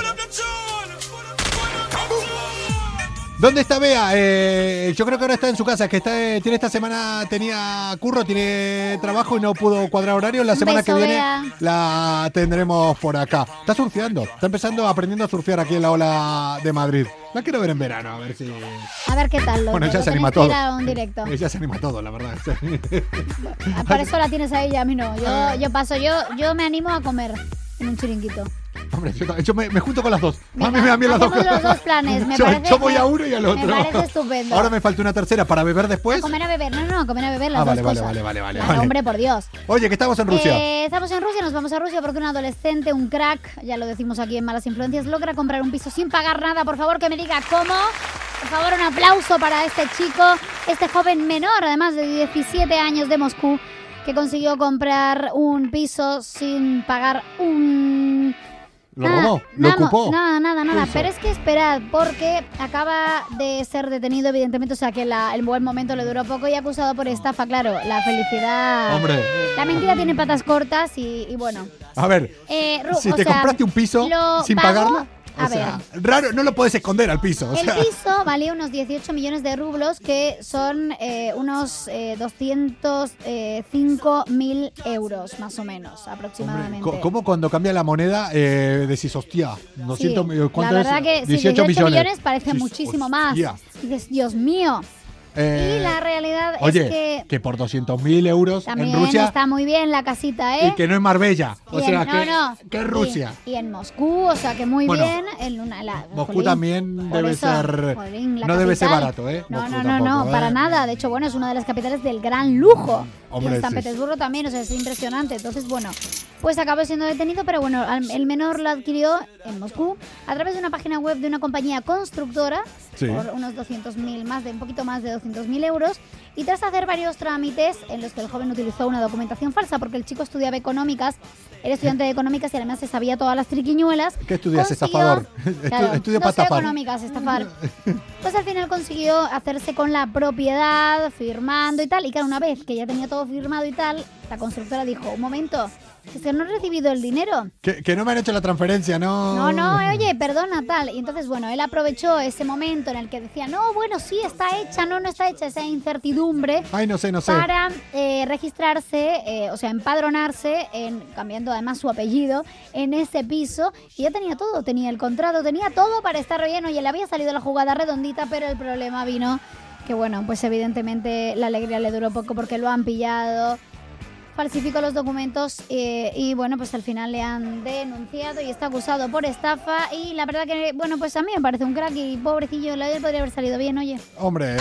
¿Dónde está Bea? Eh, yo creo que ahora está en su casa, que está, eh, tiene esta semana, tenía curro, tiene trabajo y no pudo cuadrar horario. La Un semana beso, que viene Bea. la tendremos por acá. Está surfeando, está empezando, aprendiendo a surfear aquí en la ola de Madrid. La quiero ver en verano, a ver si... A ver qué tal. Lo, Bueno, ella se anima todo. a un directo. Ella se anima a todo, la verdad. Para eso la tienes a ella, a mí no. Yo, yo paso, yo, yo me animo a comer en un chiringuito. Hombre, yo, yo me, me junto con las dos. a mí me dan bien las dos los dos planes, me (laughs) yo, parece- yo voy a me- uno y al me otro. parece estupendo. Ahora me falta una tercera para beber después. Comer a beber, no, no, no, comer a beber las Ah, dos vale, vale, cosas. vale, vale, vale, vale. Hombre, por Dios. Oye, que estamos en Rusia. Eh, estamos en Rusia, nos vamos a Rusia porque un adolescente, un crack, ya lo decimos aquí en Malas Influencias, logra comprar un piso sin pagar nada. Por favor, que me diga cómo. Por favor, un aplauso para este chico, este joven menor, además de 17 años de Moscú, que consiguió comprar un piso sin pagar un... Lo nada, robó, lo nada, ocupó. Nada, nada, nada. Pero es que esperad, porque acaba de ser detenido, evidentemente, o sea que la- el buen momento le duró poco y acusado por estafa, claro. La felicidad... Hombre, La mentira tiene patas cortas y, y bueno. a ver, Eh, si te sea, compraste un piso sin pagó- pagarla, o A sea, raro, no lo puedes esconder al piso. O El sea, piso valía unos 18 millones de rublos, que son eh, unos eh, 205 mil euros, más o menos, hombre, aproximadamente. co- ¿cómo cuando cambia la moneda eh, decís, hostia, 200 Sí, millones? ¿Cuánto la es? verdad que sí, 18 millones. parece Sí, muchísimo más. Dices, Dios mío. Eh, y la realidad Oye, es que que por 200.000 euros también en Rusia está muy bien la casita, ¿eh? y que no es Marbella. O sea, no, que, no. que es Rusia. Y, en Moscú, o sea que muy Bueno, bien. En una, la, Moscú jolín, también debe eso, ser. jolín, no debe ser barato, ¿eh? No, Moscú no, no, tampoco, no, ¿eh? para nada. De hecho, bueno, es una de las capitales del gran lujo. Hombre, y en San sí. Petersburgo también, o sea, es impresionante. Entonces, bueno, pues acabó siendo detenido, pero bueno, el menor lo adquirió en Moscú a través de una página web de una compañía constructora Sí. por unos 200.000, más de un poquito más de 200.000 euros. Y tras hacer varios trámites en los que el joven utilizó una documentación falsa, porque el chico estudiaba económicas, era estudiante de económicas y además se sabía todas las triquiñuelas. ¿Qué estudias, estafador? (laughs) Claro, estudio no para estafar. económicas, estafar. Pues al final consiguió hacerse con la propiedad, firmando y tal. Y claro, una vez que ya tenía todo firmado y tal, la constructora dijo, un momento, que no he recibido el dinero. Que, que no me han hecho la transferencia, no. No, no, oye, perdona, tal. Y entonces, bueno, él aprovechó ese momento en el que decía, no, bueno, sí, está hecha, no, no está hecha, esa incertidumbre. Ay, no sé, no sé. Para eh, registrarse, eh, o sea, empadronarse, en, cambiando además su apellido, en ese piso. Y ya tenía todo, tenía el contrato, tenía todo para estar bien. Oye, le había salido la jugada redondita, pero el problema vino que, bueno, pues evidentemente la alegría le duró poco porque lo han pillado. Falsificó los documentos eh, y bueno, pues al final le han denunciado y está acusado por estafa. Y la verdad que, bueno, pues a mí me parece un crack y pobrecillo, la podría haber salido bien, oye. Hombre.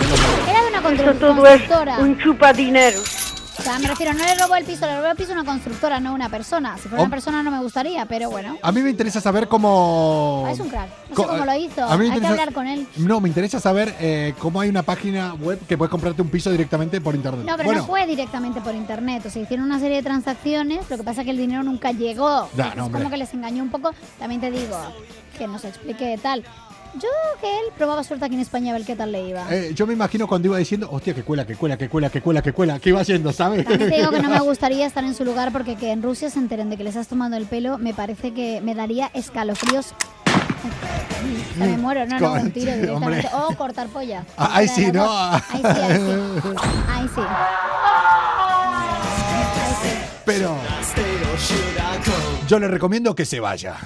Era de una constru- Eso todo es constructora. un chupadinero. O sea, me refiero, no le robó el piso, le robó el piso a una constructora, no a una persona. Si fuera Oh. una persona no me gustaría, pero bueno. A mí me interesa saber cómo. Ah, es un crack. No Co- sé cómo lo hizo. a mí me Hay que interesa- hablar con él. No, me interesa saber eh, cómo hay una página web que puedes comprarte un piso directamente por internet. No, pero bueno, no fue directamente por internet. O sea, hicieron una serie de transacciones. Lo que pasa es que el dinero nunca llegó. Ya, Entonces, no, hombre. como que les engañó un poco. También te digo, que nos explique tal. Yo que él probaba suerte aquí en España a ver qué tal le iba. eh, yo me imagino cuando iba diciendo, hostia, que cuela, que cuela, que cuela, que cuela, que cuela, que iba haendo, ¿sabes? También te digo que no me (laughs) gustaría estar en su lugar porque que en Rusia se enteren de que les has tomado el pelo, me parece que me daría escalofríos. O sea, me muero, no, no, un tiro (laughs) directamente. hombre. O cortar polla. Ah, ahí sí, ¿no? dos. Ahí sí, ahí sí. Ahí (laughs) sí. Ahí sí. Pero yo le recomiendo que se vaya.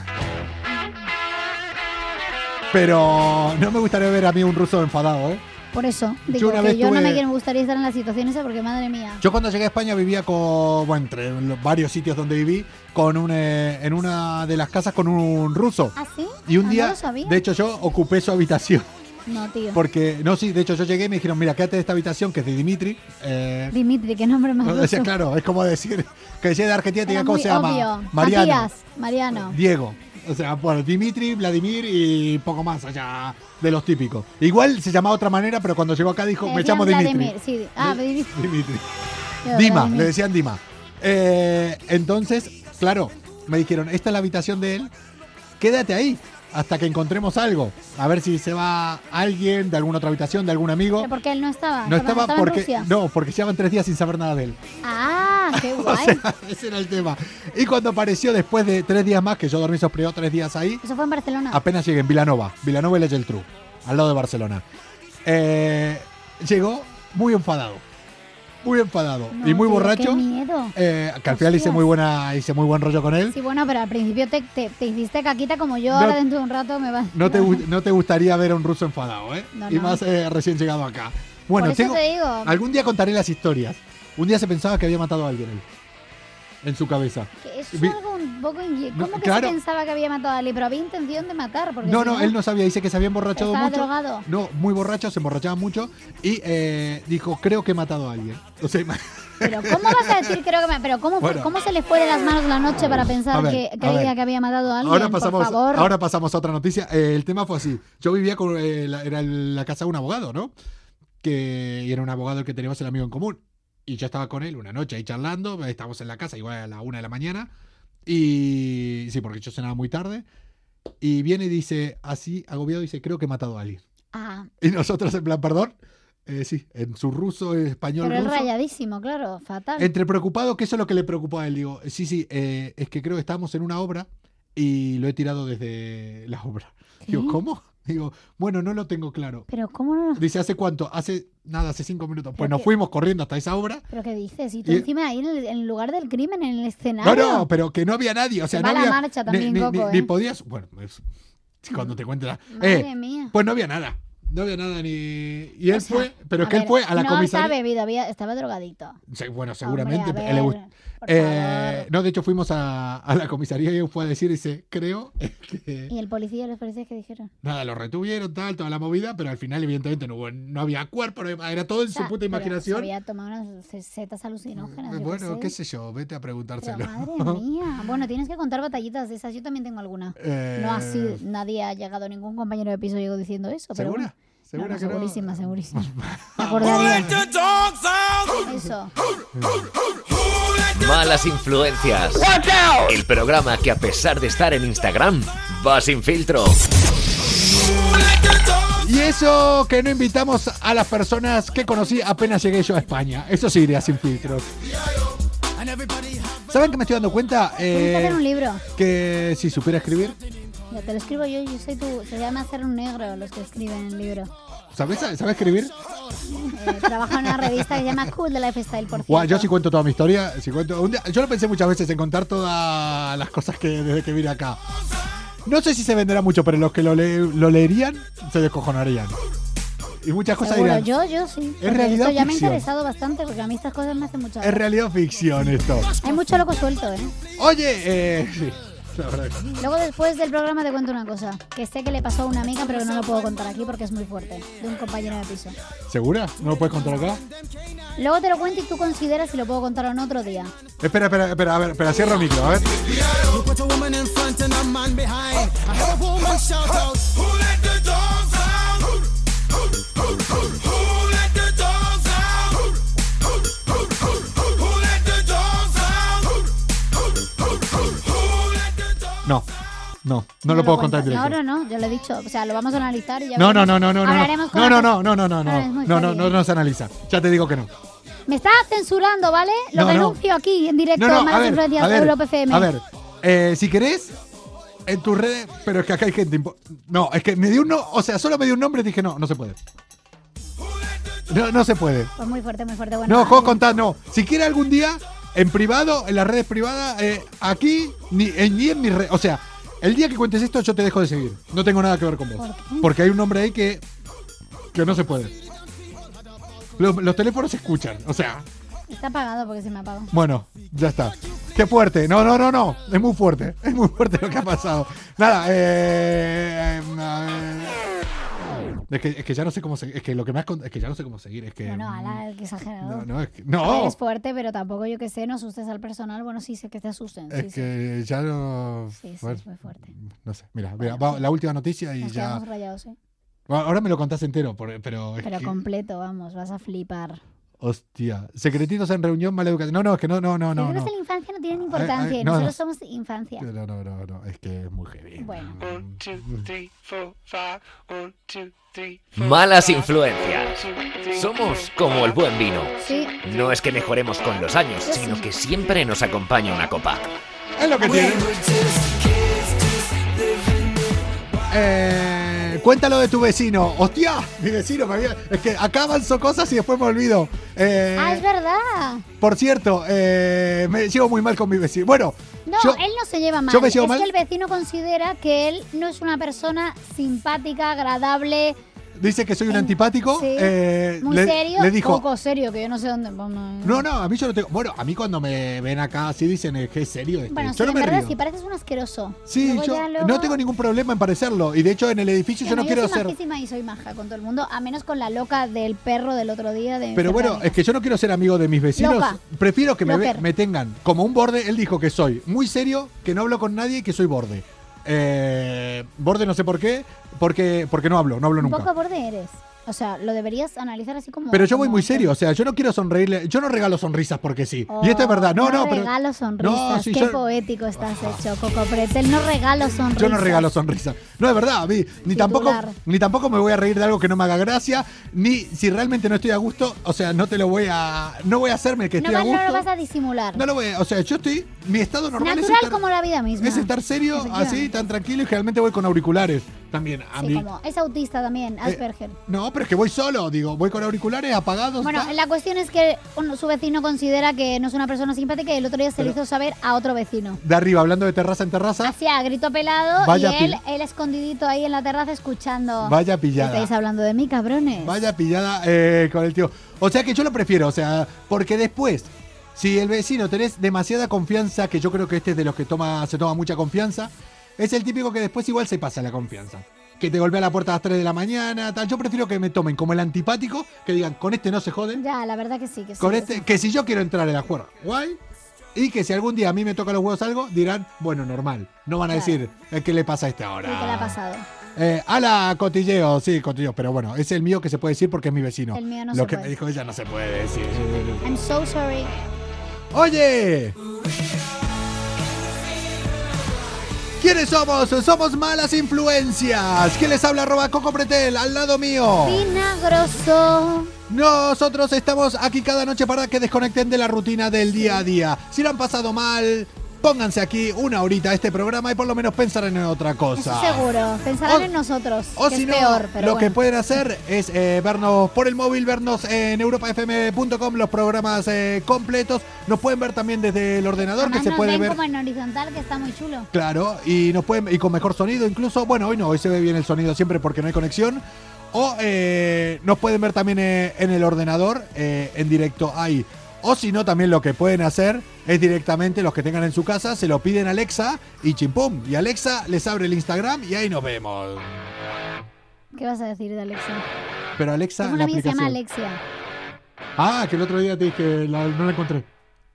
Pero no me gustaría ver a mí un ruso enfadado, ¿eh? Por eso, Yo digo una que vez yo no tuve- me gustaría estar en la situación esa porque madre mía. Yo cuando llegué a España vivía con, bueno, entre los varios sitios donde viví, con un, eh, en una de las casas con un ruso. ¿Ah, sí? Y un Ah, día, No lo sabía. de hecho, yo ocupé su habitación. No, tío. Porque, no, sí, de hecho, yo llegué y me dijeron, mira, quédate de esta habitación que es de Dimitri. Eh, Dimitri, qué nombre más (laughs) ruso. sea, claro, es como decir que llegue de Argentina te diga cómo se llama. Mariano. Matías, Mariano. Diego. O sea, bueno, Dimitri, Vladimir y poco más allá de los típicos. Igual se llamaba de otra manera, pero cuando llegó acá dijo, me llamo Dimitri. Sí. Ah, (laughs) Dimitri. Dimitri. Yo, Dima, Vladimir. le decían Dima. Eh, entonces, claro, me dijeron, esta es la habitación de él, quédate ahí hasta que encontremos algo. A ver si se va alguien de alguna otra habitación, de algún amigo. Porque él no estaba. No estaba porque no, porque llevaban tres días sin saber nada de él. Ah, (laughs) qué O guay. sea, (laughs) ese era el tema. Y cuando apareció después de tres días más, que yo dormí esos primeros tres días ahí, Eso fue en Barcelona. apenas llegué en Vilanova, Vilanova y la Geltrú, al lado de Barcelona. Eh, llegó muy enfadado, muy enfadado No, y muy borracho. Qué miedo. Eh, que al final hice muy buena, hice muy buen rollo con él. Sí, bueno, pero al principio te, te, te hiciste caquita como yo, No- ahora dentro de un rato me va. No te, no te gustaría ver a un ruso enfadado, ¿eh? No, y más eh, recién llegado acá. Bueno, tengo- te digo. algún día contaré las historias. Un día se pensaba que había matado a alguien él, en su cabeza. Que eso Vi- es algo un poco. No, ¿Cómo que claro. se pensaba que había matado a Ali? Pero había intención de matar. Porque No, no, él no sabía, dice que se había emborrachado Estaba mucho. drogado. No, muy borracho, se emborrachaba mucho y eh, dijo, creo que he matado a alguien. O sea, ima- Pero ¿cómo vas a decir creo que me... Pero ¿cómo, Bueno. ¿cómo se le fue de las manos la noche para pensar ver, que creía que había matado a alguien? ahora pasamos, Por favor. ahora pasamos a otra noticia. Eh, el tema fue así. Yo vivía con, eh, la- era la casa de un abogado, ¿no? Que y era un abogado el que teníamos el amigo en común. Y yo estaba con él una noche ahí charlando, estábamos en la casa igual a la una de la mañana. Y sí, porque yo cenaba muy tarde. Y viene y dice, así, agobiado, dice, creo que he matado a alguien. Ah, Y nosotros en plan, perdón. Eh, sí, en su ruso, español, pero es ruso. rayadísimo, claro, fatal. Entre preocupado, que eso es lo que le preocupó a él. Digo, sí, sí, eh, es que creo que estamos en una obra y lo he tirado desde la obra. Digo, ¿Qué? ¿cómo? Digo, bueno, no lo tengo claro. Pero ¿cómo no? Dice, ¿hace cuánto? Hace, nada, hace cinco minutos. Pues nos fuimos corriendo hasta esa obra. ¿Pero qué dices? Y tú Y- encima ahí en el, en lugar del crimen, en el No, escenario. no, pero que no había nadie. O sea, Se va no la marcha también, ni, Coco, ni- ni ¿eh? podías. Bueno, es- cuando te cuentas. Madre Eh, mía. pues no había nada. No había nada ni. Y él O sea, fue, pero es que él fue a la no comisaría. estaba bebido, había, estaba drogadito. Sí, bueno, seguramente. Hombre, le Eh, no, de hecho fuimos a, a la comisaría y él fue a decir, dice, creo que ¿Y el policía y los policías qué dijeron? nada, lo retuvieron, tal, toda la movida, pero al final evidentemente no, hubo, no había cuerpo, era todo en O sea, su puta imaginación. Se había tomado unas se- setas alucinógenas. qué bueno, sé. qué sé yo, vete a Pero preguntárselo. madre (laughs) mía. Bueno, tienes que contar batallitas de esas. Yo también tengo alguna. Eh, No así, nadie ha llegado, ningún compañero de piso llegó diciendo eso. Pero bueno. ¿Segura No, no, que no? segurísima, segurísima. (laughs) Me acordaría. Eso. Malas influencias. El programa que a pesar de estar en Instagram, va sin filtro. Y eso que no invitamos a las personas que conocí apenas llegué yo a España. Eso sí iría sin filtros. ¿Saben que me estoy dando cuenta? Hacer un Eh, libro. que si supiera escribir. Ya te lo escribo yo, yo soy tu. Se llama Hacer un Negro los que escriben el libro. ¿Sabes, ¿Sabes escribir? Eh, trabaja en una revista que se llama Cool de Lifestyle, por cierto. Guau, yo sí cuento toda mi historia. sí cuento, un día- yo lo pensé muchas veces en contar todas las cosas que desde que vine acá. No sé si se venderá mucho, pero los que lo, le- lo leerían se descojonarían. Y muchas cosas Seguro, dirán. yo, yo sí. porque realidad esto ya me ha interesado bastante porque a mí estas cosas me hacen mucha. Es realidad ficción esto. Hay mucho loco suelto, ¿eh? Oye, eh, sí, la verdad. Luego después del programa te cuento una cosa, que sé que le pasó a una amiga, pero que no lo puedo contar aquí porque es muy fuerte, de un compañero de piso. ¿Segura? ¿No lo puedes contar acá? Luego te lo cuento y tú consideras si lo puedo contar en otro día. Espera, espera, espera, a ver, espera, cierro el micro, a ver. No, no, no, lo puedo contar directo. No, no, no, yo lo he dicho. O sea, lo vamos a analizar y ya No, no, no, no, no, no, Hablaremos no, no, no, no, no, no, no, no, no, no, no se analiza. Ya te digo que no. Me estás censurando, ¿vale? Lo denuncio aquí en directo No, no, a ver, a ver, Europa FM. a ver, eh, si querés, en tus redes, pero es que acá hay gente. No, es que me dio un no, o sea, solo me dio un nombre y dije, no, no se puede. No, no se puede. Pues muy fuerte, muy fuerte. Bueno, No, vale. contar, no. Si quiere algún día, en privado, en las redes privadas, eh, aquí, ni en, ni en mis redes. O sea, el día que cuentes esto, yo te dejo de seguir. No tengo nada que ver con vos. Porque hay un nombre ahí que, que no se puede. Los, los teléfonos se escuchan. O sea, Está apagado porque se me apagó. bueno, ya está. Qué fuerte. No, no, no, no. Es muy fuerte. Es muy fuerte lo que ha pasado. Nada, eh. eh, eh, es, que, es que ya no sé cómo seguir. Es que lo que cont- Es que ya no sé cómo seguir. Es que. Bueno, ala, qué exagerado. no, no, es que. No. ver, Es fuerte, pero tampoco yo que sé, no asustes al personal. Bueno, sí, sé que te asusten. sí, Es sí. que ya no. Sí, sí, es muy fuerte. no sé. Mira, mira, Bueno, va sí. la última noticia y Nos ya. rayados, ¿eh? Ahora me lo contás entero, pero. es Pero que- completo, vamos, vas a flipar. Hostia. Secretitos en reunión, mala educación. No, no, es que no, no, no, no. Los no. la infancia no tienen importancia. ay, no, Nosotros no. somos infancia. No, no, no, no, es que es muy heavy. Bueno. Malas influencias. Somos como el buen vino. Sí. No es que mejoremos con los años, sino que siempre nos acompaña una copa. Es lo que tiene. Eh, cuéntalo de tu vecino. ¡Hostia! Mi vecino me había. Es que acá avanzó cosas y después me olvido. Eh, Ah, es verdad. por cierto, eh, me llevo muy mal con mi vecino. Bueno, No, yo- él no se lleva mal. yo me llevo es mal. que el vecino considera que él no es una persona simpática, agradable, dice que soy un antipático. sí, eh, muy le, serio, le dijo. poco serio, que yo no sé dónde. No, no, a mí yo no tengo. Bueno, a mí cuando me ven acá así dicen que es serio. este. Bueno, yo sí, no en me verdad río. sí, pareces un asqueroso. Sí, yo luego- no tengo ningún problema en parecerlo. Y de hecho en el edificio yo no, quiero soy ser. majísima y soy maja con todo el mundo, a menos con la loca del perro del otro día. De Pero bueno, es que yo no quiero ser amigo de mis vecinos. Loca. Prefiero que me, me tengan como un borde. Él dijo que soy muy serio, que no hablo con nadie y que soy borde. Eh, borde no sé por qué, porque, porque no hablo, no hablo un nunca. poco borde eres. O sea, lo deberías analizar así como. Pero yo voy muy serio, o sea, yo no quiero sonreírle, yo no regalo sonrisas porque sí. y esto es verdad, no, Oh, no, pero regalo sonrisas. No, sí, Qué yo- poético estás hecho, Coco Pretel. No regalo sonrisas. yo no regalo sonrisas. No es verdad, a mí, ni tampoco, ni tampoco me voy a reír de algo que no me haga gracia, ni si realmente no estoy a gusto, o sea, no te lo voy a, no voy a hacerme que No, estoy a va- no gusto. lo vas a disimular. No lo voy a- o sea, yo estoy, mi estado normal es Natural como la vida misma. es estar serio, así, tan tranquilo y generalmente voy con auriculares. También a Sí, mí. como es autista también, Eh, Asperger. No, pero es que voy solo, digo, voy con auriculares apagados. Bueno, la cuestión es que uno- su vecino considera que no es una persona simpática y el otro día se Pero- hizo saber a otro vecino. De arriba, hablando de terraza en terraza. Hacía grito pelado Vaya y él, él escondidito ahí en la terraza escuchando. Vaya pillada. Estáis hablando de mí, cabrones. Vaya pillada eh, con el tío. O sea que yo lo prefiero, o sea, porque después, si el vecino tenés demasiada confianza, que yo creo que este es de los que toma, se toma mucha confianza, es el típico que después igual se pasa la confianza. Que te golpea la puerta a las 3 de la mañana, tal. Yo prefiero que me tomen como el antipático, que digan, con este no se joden. Ya, la verdad que sí, que sí. Con que este, sí. que si yo quiero entrar en la juega, guay. Y que si algún día a mí me toca los huevos algo, dirán, bueno, normal. No van a Claro. decir, "Eh, ¿qué le pasa a este ahora? ¿Qué le ha pasado? Eh, ala, cotilleo, sí, cotilleo, pero bueno, es el mío que se puede decir porque es mi vecino. El mío no Lo se que puede. me dijo ella no se puede decir. I'm so sorry. Oye, ¿quiénes somos? Somos malas influencias. ¿Quién les habla? Arroba Coco Pretel, al lado mío. Vinagroso. Nosotros estamos aquí cada noche para que desconecten de la rutina del día a día. Si lo han pasado mal, pónganse aquí una horita a este programa y por lo menos pensarán en otra cosa. Eso seguro. Pensarán O- en nosotros. O que si es no, peor, pero lo bueno. que pueden hacer es eh, vernos por el móvil, vernos en europafm.com los programas eh, completos. Nos pueden ver también desde el ordenador, Además que se puede ven ver. como en horizontal, que está muy chulo. Claro, y nos pueden y con mejor sonido incluso. Bueno, hoy no, hoy se ve bien el sonido siempre porque no hay conexión. O eh, nos pueden ver también en el ordenador en directo ahí. O si no, también lo que pueden hacer es directamente los que tengan en su casa, se lo piden a Alexa y chimpum. Y Alexa les abre el Instagram y ahí nos vemos. ¿Qué vas a decir de Alexa? Pero Alexa, Tengo una amiga que se llama. Alexia. Ah, que el otro día te dije, la- no la encontré.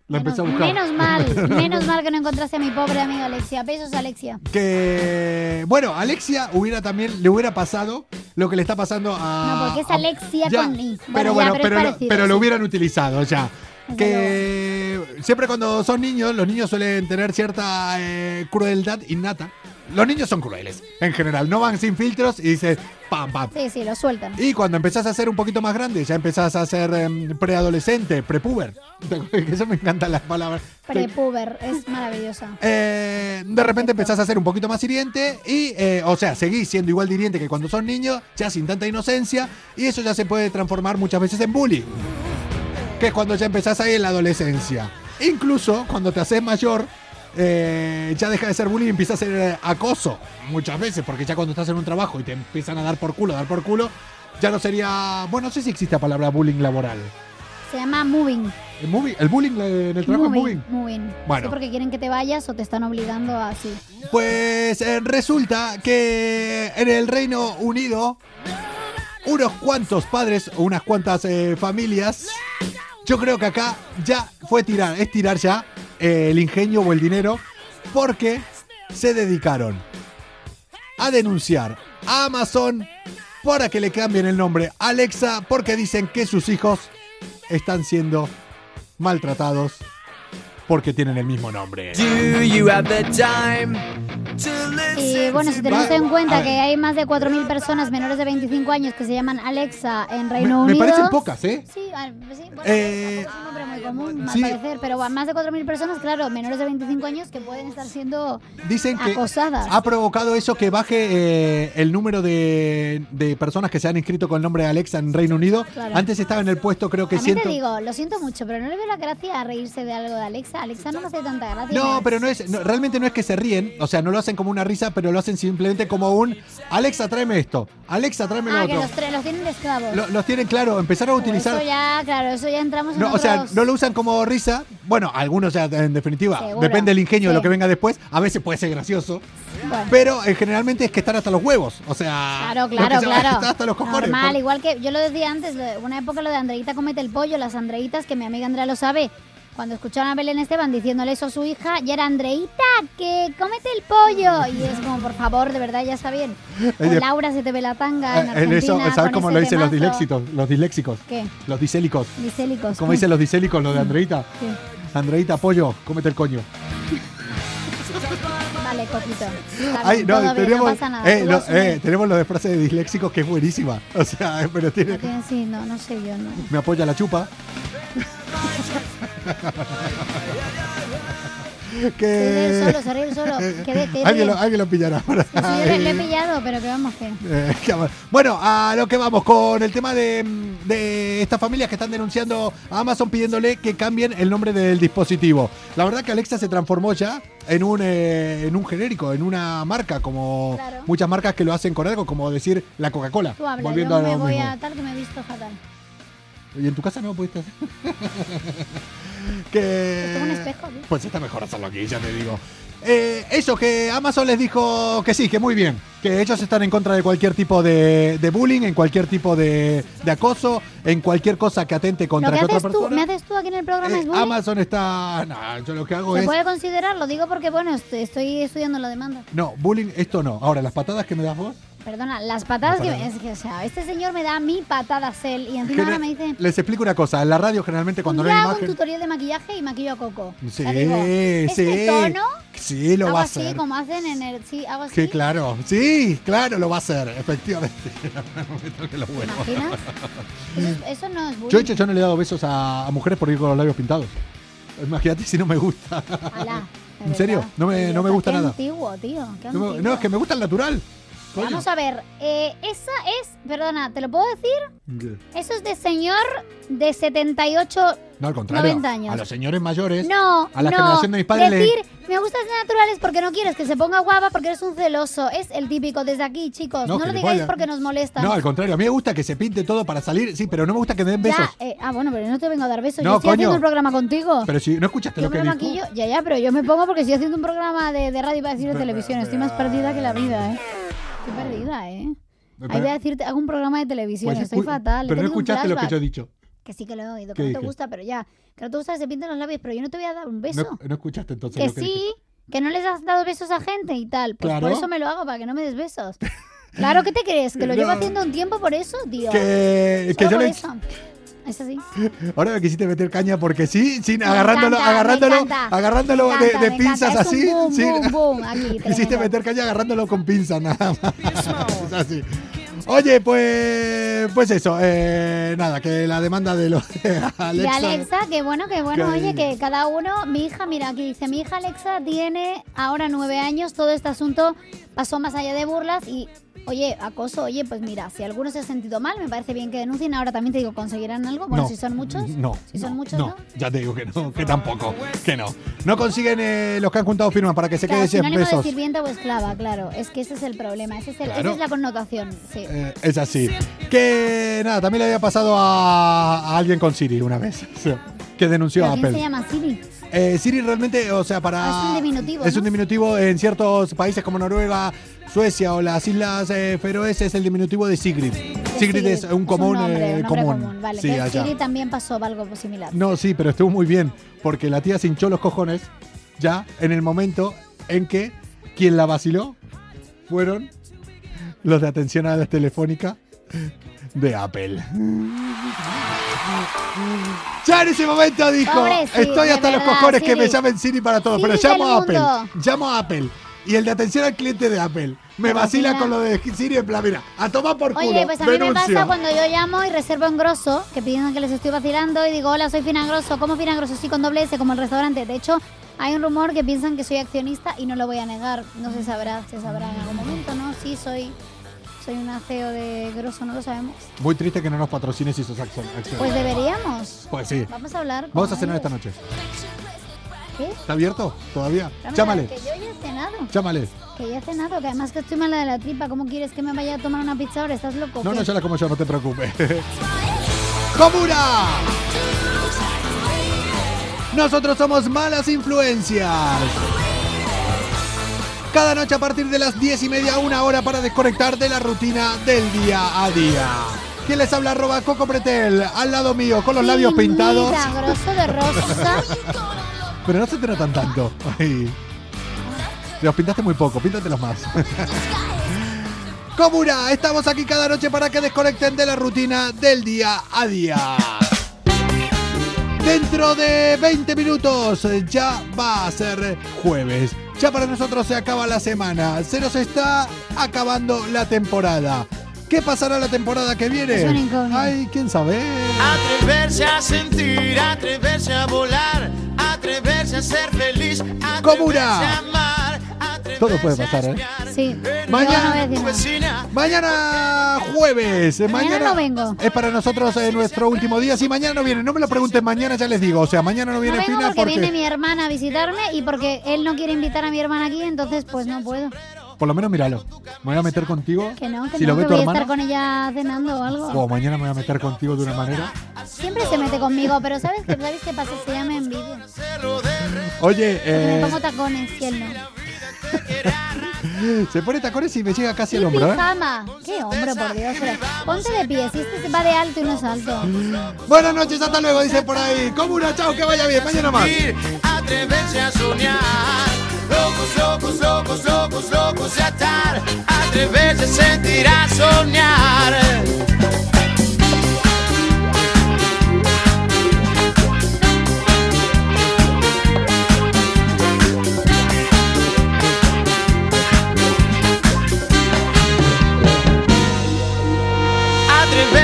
La Menos, empecé a buscar. menos mal, (laughs) menos mal que no encontraste a mi pobre amiga Alexia. Besos, Alexia. Que bueno, a Alexia hubiera también le hubiera pasado lo que le está pasando a No, porque es a- Alexia Ya, con I. Bueno, pero ya, bueno, pero, lo, pero lo hubieran utilizado ya. Que siempre cuando son niños, los niños suelen tener cierta eh, crueldad innata. Los niños son crueles, en general, no van sin filtros y dices pam, pam. Sí, sí, lo sueltan. Y cuando empezás a ser un poquito más grande, ya empezás a ser em, preadolescente, prepuber. (laughs) Eso me encantan las palabras. Prepuber, es maravillosa. Eh, de repente empezás a ser un poquito más hiriente y, eh, o sea, seguís siendo igual de hiriente que cuando son niños, ya sin tanta inocencia, y eso ya se puede transformar muchas veces en bullying. Que es cuando ya empezás ahí en la adolescencia. Incluso cuando te haces mayor, eh, ya deja de ser bullying y empieza a ser eh, acoso. Muchas veces, porque ya cuando estás en un trabajo y te empiezan a dar por culo, a dar por culo, ya no sería. Bueno, no sé si existe la palabra bullying laboral. Se llama Moving. El, moving- el bullying en el trabajo es moving. Moving. Bueno. Sí, porque quieren que te vayas o te están obligando a así. Pues eh, resulta que en el Reino Unido, unos cuantos padres o unas cuantas eh, familias, yo creo que acá ya fue tirar, es tirar ya eh, el ingenio o el dinero, porque se dedicaron a denunciar a Amazon para que le cambien el nombre Alexa, porque dicen que sus hijos están siendo maltratados porque tienen el mismo nombre. Y bueno, si tenemos en cuenta que hay más de 4.000 personas menores de 25 años que se llaman Alexa en Me, Reino me Unido. parecen pocas, ¿eh? Sí, ah, pues sí, bueno, Eh, común, al sí. parecer, pero más de 4.000 personas, claro, menores de 25 años que pueden estar siendo Dicen que acosadas. ha provocado eso que baje eh, el número de, de personas que se han inscrito con el nombre de Alexa en Reino Unido. Claro. Antes estaba en el puesto, creo que siento. te digo, lo siento mucho, pero no le veo la gracia a reírse de algo de Alexa. Alexa no me hace tanta gracia. No, pero no es, no, realmente no es que se ríen, o sea, no lo hacen como una risa, pero lo hacen simplemente como un Alexa, tráeme esto, Alexa, tráeme lo Ah, que otro. los, tre- los tienen de esclavos. Lo- los tienen claro, empezaron a utilizar. Eso ya, claro, eso ya entramos en No, o sea, otros- no lo usan como risa. Bueno, algunos ya, en definitiva, Seguro, depende del ingenio de lo que venga después. A veces puede ser gracioso, Bueno. pero eh, generalmente es que están hasta los huevos. O sea, Claro, claro, claro. Están hasta los cojones. Normal, por- igual que yo lo decía antes, una época lo de Andreita comete el pollo, las Andreitas, que mi amiga Andrea lo sabe, cuando escucharon a Belén Esteban diciéndole eso a su hija, ya era Andreita, que comete el pollo. Y es como, por favor, de verdad, ya está bien. O Laura se te ve la tanga en Eh, Argentina. en eso, ¿sabes cómo lo dicen los? Los disléxicos. ¿Qué? Los disélicos. Disélicos. ¿Cómo dicen los disélicos, lo de Andreita? ¿Qué? Andreita, pollo, cómete el coño. (laughs) Vale, Coquito. Ay, no, bien, tenemos, no pasa nada. eh, eh, tenemos lo de frase de disléxicos que es buenísima. O sea, (laughs) pero tiene, No tiene- sí, no, no sé yo, no. me apoya la chupa. (laughs) que... Se ríe solo, se ríe solo. (laughs) Que de- que alguien, lo, alguien lo pillará. le, le he pillado, pero que vamos que. Eh, bueno, a lo que vamos con el tema de, de estas familias que están denunciando a Amazon pidiéndole que cambien el nombre del dispositivo. La verdad que Alexa se transformó ya en un, eh, en un genérico, en una marca, como Claro. muchas marcas que lo hacen con algo, como decir la Coca-Cola. Volviendo yo a me lo voy mismo. a que me he visto fatal. ¿Y en tu casa no pudiste hacer? (laughs) que... Un espejo, tío. Pues está mejor hacerlo aquí, ya te digo. Eh, eso, que Amazon les dijo que sí, que muy bien. Que ellos están en contra de cualquier tipo de, de bullying, en cualquier tipo de, de acoso, en cualquier cosa que atente Lo contra que que otra haces tú, persona. me haces tú aquí en el programa Eh, es bullying. Amazon está. No, yo lo que hago Se es. puede considerar, lo digo porque, bueno, est- estoy estudiando la demanda. No, bullying, esto no. Ahora, las patadas que me das vos. Perdona, las patadas Las que me, es que, o sea, este señor me da mi patadas él y que encima ahora me dice. Les explico una cosa. En la radio, generalmente, cuando no hay hago un tutorial de maquillaje y maquillo a Coco. Sí, O sea, digo, este sí. tono Sí, lo hago va a así, hacer. como hacen en el. Sí, hago así. Sí, claro. Sí, claro, lo va a hacer, efectivamente. (laughs) Me toque los ¿Te imaginas? Eso, eso no es bullying. Yo, de hecho, yo no le he dado besos a, a mujeres por ir con los labios pintados. Imagínate si no me gusta. Alá, (laughs) ¿En serio? No me- no me gusta qué nada. antiguo, tío. Qué No, me- antiguo. no, es que me gusta el natural. Coño. Vamos a ver, eh, esa es, perdona, ¿te lo puedo decir? Eso es de señor de 78, No, al contrario. 90 años. A los señores mayores. No, A la no. generación de mis padres Decir, me gustas naturales porque no quieres que se ponga guapa porque eres un celoso. Es el típico desde aquí, chicos. No, No, lo digáis porque nos molesta. No, al contrario. A mí me gusta que se pinte todo para salir. Sí, pero no me gusta que me den besos. Ya, eh, ah, bueno, pero no te vengo a dar besos. No, yo estoy coño. haciendo el programa contigo. Pero si no escuchaste yo lo que dijo. Ya, ya, pero yo me pongo porque estoy haciendo un programa de, de radio para decir de televisión. Estoy más perdida que la vida, ¿eh? Estoy perdida, ¿eh? Pero- Ahí voy a decirte, hago un programa de televisión. Pues estoy fatal. Pero no escuchaste lo que yo he dicho. Que sí que lo he oído, ¿Qué que no te dije? gusta, pero ya. Que no te gusta que se pinten los labios, pero yo no te voy a dar un No, beso. no escuchaste entonces que lo que sí, dije. que no les has dado besos a gente y tal. Pues Claro. por eso me lo hago, para que no me des besos. Claro, ¿qué te crees? ¿Que lo (laughs) llevo No. haciendo un tiempo por eso, tío? Que, que yo le. Es así. Ahora me quisiste meter caña porque sí, sin agarrándolo, encanta, agarrándolo, encanta, agarrándolo de, pinzas un así. boom, sí. boom, boom, aquí, (laughs) Quisiste meter caña agarrándolo con pinzas nada más. Es (laughs) así. Oye, pues, pues eso, eh, nada, que la demanda de los de Alexa. De Alexa, que bueno, que bueno, Que- oye, que cada uno, mi hija, mira, aquí dice, mi hija Alexa tiene ahora nueve años, todo este asunto pasó más allá de burlas y, oye, acoso, oye, pues mira, si alguno se ha sentido mal, me parece bien que denuncien, ahora también te digo, ¿conseguirán algo? Bueno, No. si son muchos. No. Si son muchos, no, ¿no? ya te digo que no, que tampoco, que no. No consiguen eh, los que han juntado firmas para que se Claro, quede 100 sinónimo de pesos. sirvienta o esclava, claro. Es que ese es el problema, ese es el- Claro. esa es la connotación, sí. Eh, es así. Que nada, también le había pasado a, a alguien con Siri una vez. (laughs) Que denunció ¿Pero a quién Apple. se llama Siri? Eh, Siri realmente, o sea, para. Ah, es un diminutivo, Es ¿no? un diminutivo en ciertos países como Noruega, Suecia o las Islas eh, Feroes, es el diminutivo de Sigrid. Sigrid es un común. nombre, eh, un común. común. Vale, Sí, allá. Siri también pasó algo similar. No, sí, pero estuvo muy bien, porque la tía se hinchó los cojones ya en el momento en que quien la vaciló fueron los de atención a la telefónica de Apple. Ya en ese momento dijo, estoy hasta los verdad, cojones que me llamen Siri para todo, Siri pero llamo a Apple, mundo. llamo a Apple. Y el de atención al cliente de Apple me vacila con lo de Siri en plan, mira, a tomar por culo. Oye, pues a mí me pasa cuando yo llamo y reservo en grosso, que piensan que les estoy vacilando y digo, hola, soy Fina Grosso. ¿Cómo Fina Grosso? Sí, con doble S, como el restaurante. De hecho, hay un rumor que piensan que soy accionista y no lo voy a negar. No se sabrá, se sabrá en algún momento, ¿no? Sí, soy, soy una CEO de grosso, no lo sabemos. Muy triste que no nos patrocines si sos acción. Pues deberíamos. Pues sí. Vamos a hablar. con Vamos a cenar ellos. esta noche. ¿Qué? ¿Está abierto? ¿Todavía? Cámara, Llámale. Que yo ya he cenado. Que ya he cenado, que además que estoy mala de la tripa. ¿Cómo quieres que me vaya a tomar una pizza ahora? ¿Estás loco? No, ¿Qué? no, ya la como yo, no te preocupes. (laughs) ¡Comuna! Nosotros somos Malas Influencias. Cada noche a partir de las 10 y media, una hora para desconectar de la rutina del día a día. ¿Quién les habla? Arroba Coco Pretel, al lado mío, con los labios pintados. De rosa. (laughs) Pero no se te notan tanto. Ay. Los pintaste muy poco, píntatelos más. (laughs) Comuna, estamos aquí cada noche para que desconecten de la rutina del día a día. Dentro de 20 minutos eh, ya va a ser jueves. Ya para nosotros se acaba la semana. Se nos está acabando la temporada. ¿Qué pasará la temporada que viene? Ay, quién sabe. Atreverse a sentir, atreverse a volar, atreverse a ser feliz, Comuna. atreverse a amar, Todo puede pasar, ¿eh? Sí. Mañana- No, no Mañana jueves. eh, Mañana no vengo. Es para nosotros eh, nuestro último día. Si mañana no viene, no me lo pregunten mañana, ya les digo. O sea, mañana no No viene vengo Fina porque porque viene mi hermana a visitarme y porque él no quiere invitar a mi hermana aquí, entonces pues no puedo. por lo menos míralo. Me voy a meter contigo. Que no, que si no, lo ve que tu voy a hermano. estar con ella cenando o algo. O mañana me voy a meter contigo de una manera. Siempre se mete conmigo, pero ¿sabes qué, ¿sabes qué pasa? Se llama envidia. Oye, Porque me eh, pongo tacones y él no. (laughs) se pone tacones y me llega casi el hombro, ¿eh? pijama. ¿Qué hombro, por Dios? Ponte de pie, si este se va de alto y no es alto. Buenas noches, hasta luego, dice por ahí. Comuna, chao, que vaya bien. Mañana más. atreverse a soñar. Locos, locos, locos, locos, locos de atar. Atreverse a sentir, a soñar.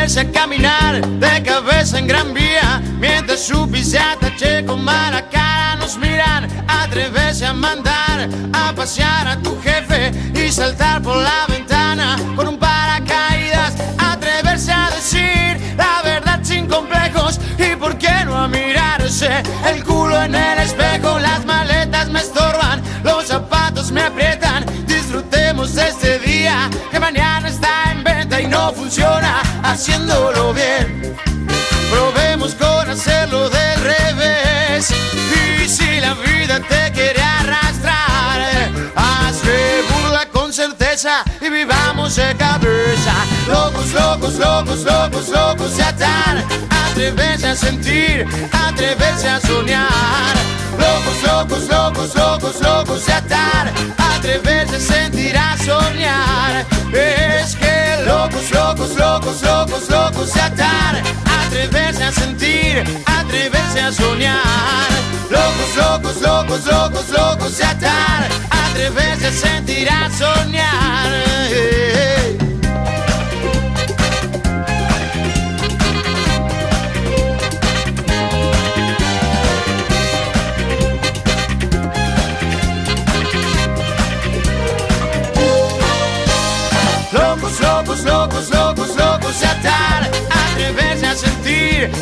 Atreverse a caminar de cabeza en gran vía Mientras su pisata che con mala cara nos miran Atreverse a mandar a pasear a tu jefe Y saltar por la ventana con un paracaídas Atreverse a decir la verdad sin complejos Y por qué no a mirarse el culo en el espejo Las maletas me estorban, los zapatos me aprietan Disfrutemos este día que mañana está en venta y no funciona haciéndolo bien. Probemos con hacerlo del revés. Y si la vida te quiere arrastrar, hazle burla con certeza y vivamos de cabeza. Locos, locos, locos, locos, locos de atar. Atreverse a sentir, atreverse a soñar. Locos, locos, locos, locos, locos de atar. Atreverse a sentir, a soñar. Es que locos, locos, locos, locos, locos de atar. Atreverse a sentir, atreverse a soñar. Locos, locos, locos, locos, locos de atar. Atreverse a sentir, a soñar. Locos,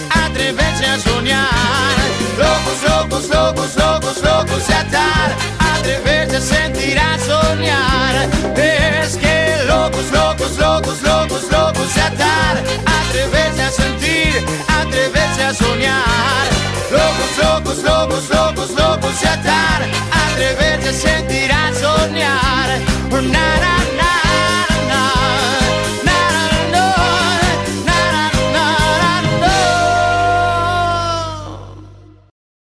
atreverse a soñar. Locos, locos, locos, locos, locos de atar. Atreverse a sentir, a soñar. Es que locos, locos, locos, locos, locos de atar. Atreverse a sentir, atreverse a soñar. Locos, locos, locos, locos, locos de atar. Atreverse a sentir, a soñar. Na, na,